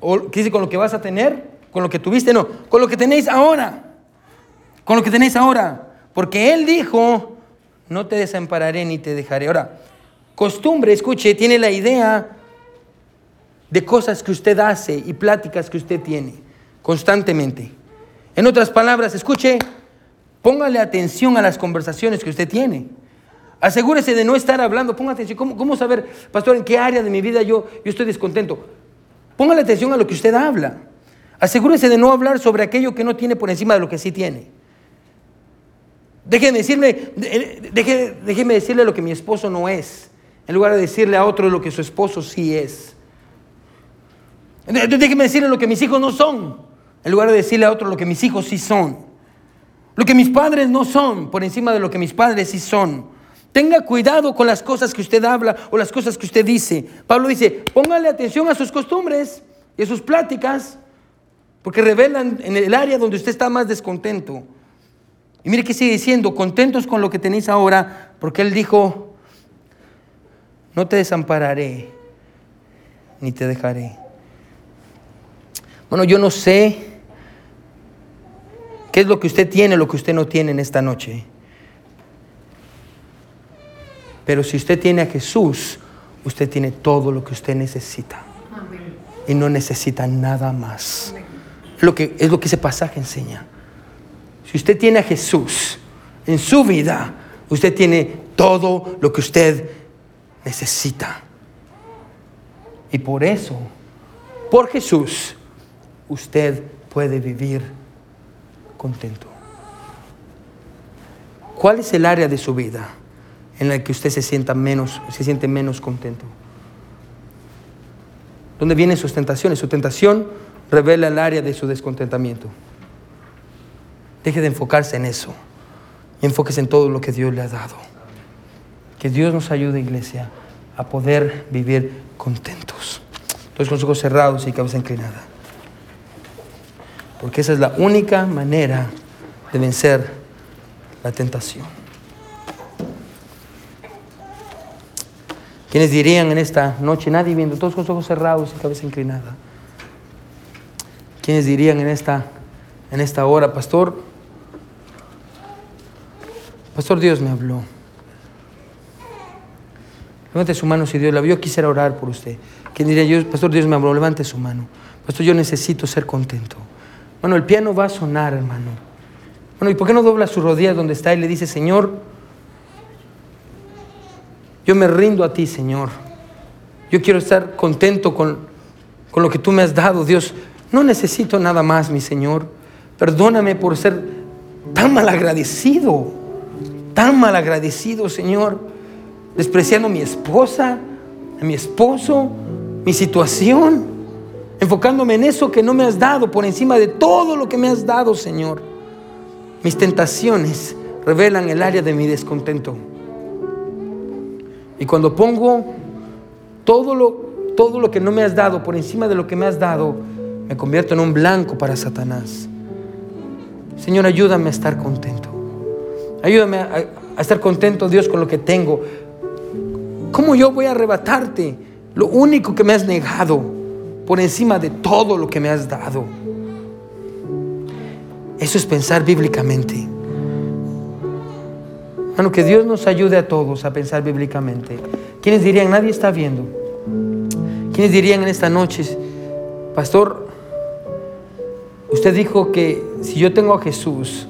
o, ¿qué dice? Con lo que vas a tener, con lo que tuviste, no, con lo que tenéis ahora. Con lo que tenéis ahora. Porque Él dijo, no te desampararé ni te dejaré. Ahora, costumbre, escuche, tiene la idea de cosas que usted hace y pláticas que usted tiene constantemente. En otras palabras, escuche, póngale atención a las conversaciones que usted tiene. Asegúrese de no estar hablando, ponga atención. ¿Cómo, saber, pastor, en qué área de mi vida yo, yo estoy descontento? Póngale atención a lo que usted habla. Asegúrese de no hablar sobre aquello que no tiene por encima de lo que sí tiene. Déjeme decirle, déjeme decirle lo que mi esposo no es, en lugar de decirle a otro lo que su esposo sí es. Déjeme decirle lo que mis hijos no son, en lugar de decirle a otro lo que mis hijos sí son. Lo que mis padres no son, por encima de lo que mis padres sí son. Tenga cuidado con las cosas que usted habla o las cosas que usted dice. Pablo dice, póngale atención a sus costumbres y a sus pláticas, porque revelan en el área donde usted está más descontento. Y mire que sigue diciendo, contentos con lo que tenéis ahora, porque él dijo, no te desampararé, ni te dejaré. Bueno, yo no sé qué es lo que usted tiene, lo que usted no tiene en esta noche. Pero si usted tiene a Jesús, usted tiene todo lo que usted necesita. Y no necesita nada más. Lo que, es lo que ese pasaje enseña. Si usted tiene a Jesús en su vida, usted tiene todo lo que usted necesita. Y por eso, por Jesús, usted puede vivir contento. ¿Cuál es el área de su vida en la que usted se sienta menos, se siente menos contento? ¿Dónde vienen sus tentaciones? Su tentación revela el área de su descontentamiento. Deje de enfocarse en eso y enfóquese en todo lo que Dios le ha dado. Que Dios nos ayude, iglesia, a poder vivir contentos. Todos con los ojos cerrados y cabeza inclinada. Porque esa es la única manera de vencer la tentación. ¿Quiénes dirían en esta noche, nadie viendo, todos con los ojos cerrados y cabeza inclinada? ¿Quiénes dirían en esta, en esta hora, pastor? Pastor, Dios me habló. Levante su mano si Dios la vio. Quisiera orar por usted. ¿Quién diría yo, Pastor, Dios me habló? Levante su mano. Pastor, yo necesito ser contento. Bueno, el piano va a sonar, hermano. Bueno, ¿y por qué no dobla su rodilla donde está y le dice, Señor, yo me rindo a ti, Señor. Yo quiero estar contento con, con lo que tú me has dado, Dios. No necesito nada más, mi Señor. Perdóname por ser tan malagradecido, tan malagradecido, Señor, despreciando a mi esposa, a mi esposo, mi situación enfocándome en eso que no me has dado por encima de todo lo que me has dado, Señor. Mis tentaciones revelan el área de mi descontento. Y cuando pongo todo lo, todo lo que no me has dado por encima de lo que me has dado, me convierto en un blanco para Satanás. Señor, ayúdame a estar contento. Ayúdame a, a estar contento, Dios, con lo que tengo. ¿Cómo yo voy a arrebatarte lo único que me has negado? Por encima de todo lo que me has dado. Eso es pensar bíblicamente. Bueno, que Dios nos ayude a todos a pensar bíblicamente. ¿Quiénes dirían, nadie está viendo? ¿Quiénes dirían en esta noche, Pastor, usted dijo que si yo tengo a Jesús,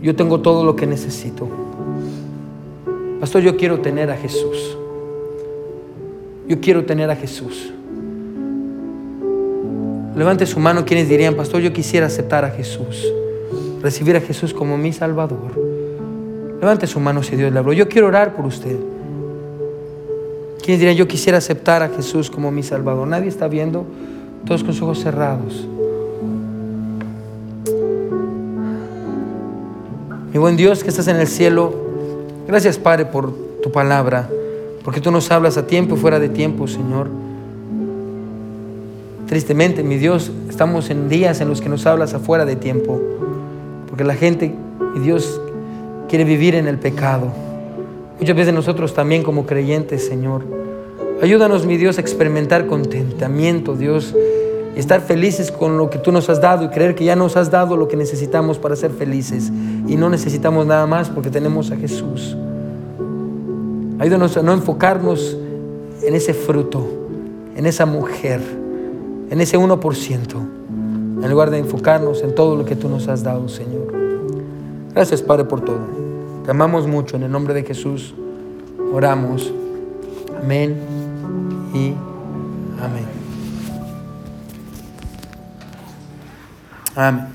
yo tengo todo lo que necesito? Pastor, yo quiero tener a Jesús. Yo quiero tener a Jesús. Levante su mano quienes dirían, Pastor, yo quisiera aceptar a Jesús, recibir a Jesús como mi Salvador. Levante su mano si Dios le habló. Yo quiero orar por usted. ¿Quiénes dirían, yo quisiera aceptar a Jesús como mi Salvador? Nadie está viendo, todos con sus ojos cerrados. Mi buen Dios que estás en el cielo, gracias Padre por tu palabra, porque tú nos hablas a tiempo y fuera de tiempo, Señor. Tristemente, mi Dios, estamos en días en los que nos hablas afuera de tiempo, porque la gente, mi Dios, quiere vivir en el pecado. Muchas veces nosotros también como creyentes, Señor. Ayúdanos, mi Dios, a experimentar contentamiento, Dios, y estar felices con lo que tú nos has dado y creer que ya nos has dado lo que necesitamos para ser felices y no necesitamos nada más porque tenemos a Jesús. Ayúdanos a no enfocarnos en ese fruto, en esa mujer, en ese 1%, en lugar de enfocarnos en todo lo que tú nos has dado, Señor. Gracias, Padre, por todo. Te amamos mucho. En el nombre de Jesús oramos. Amén y amén. Amén.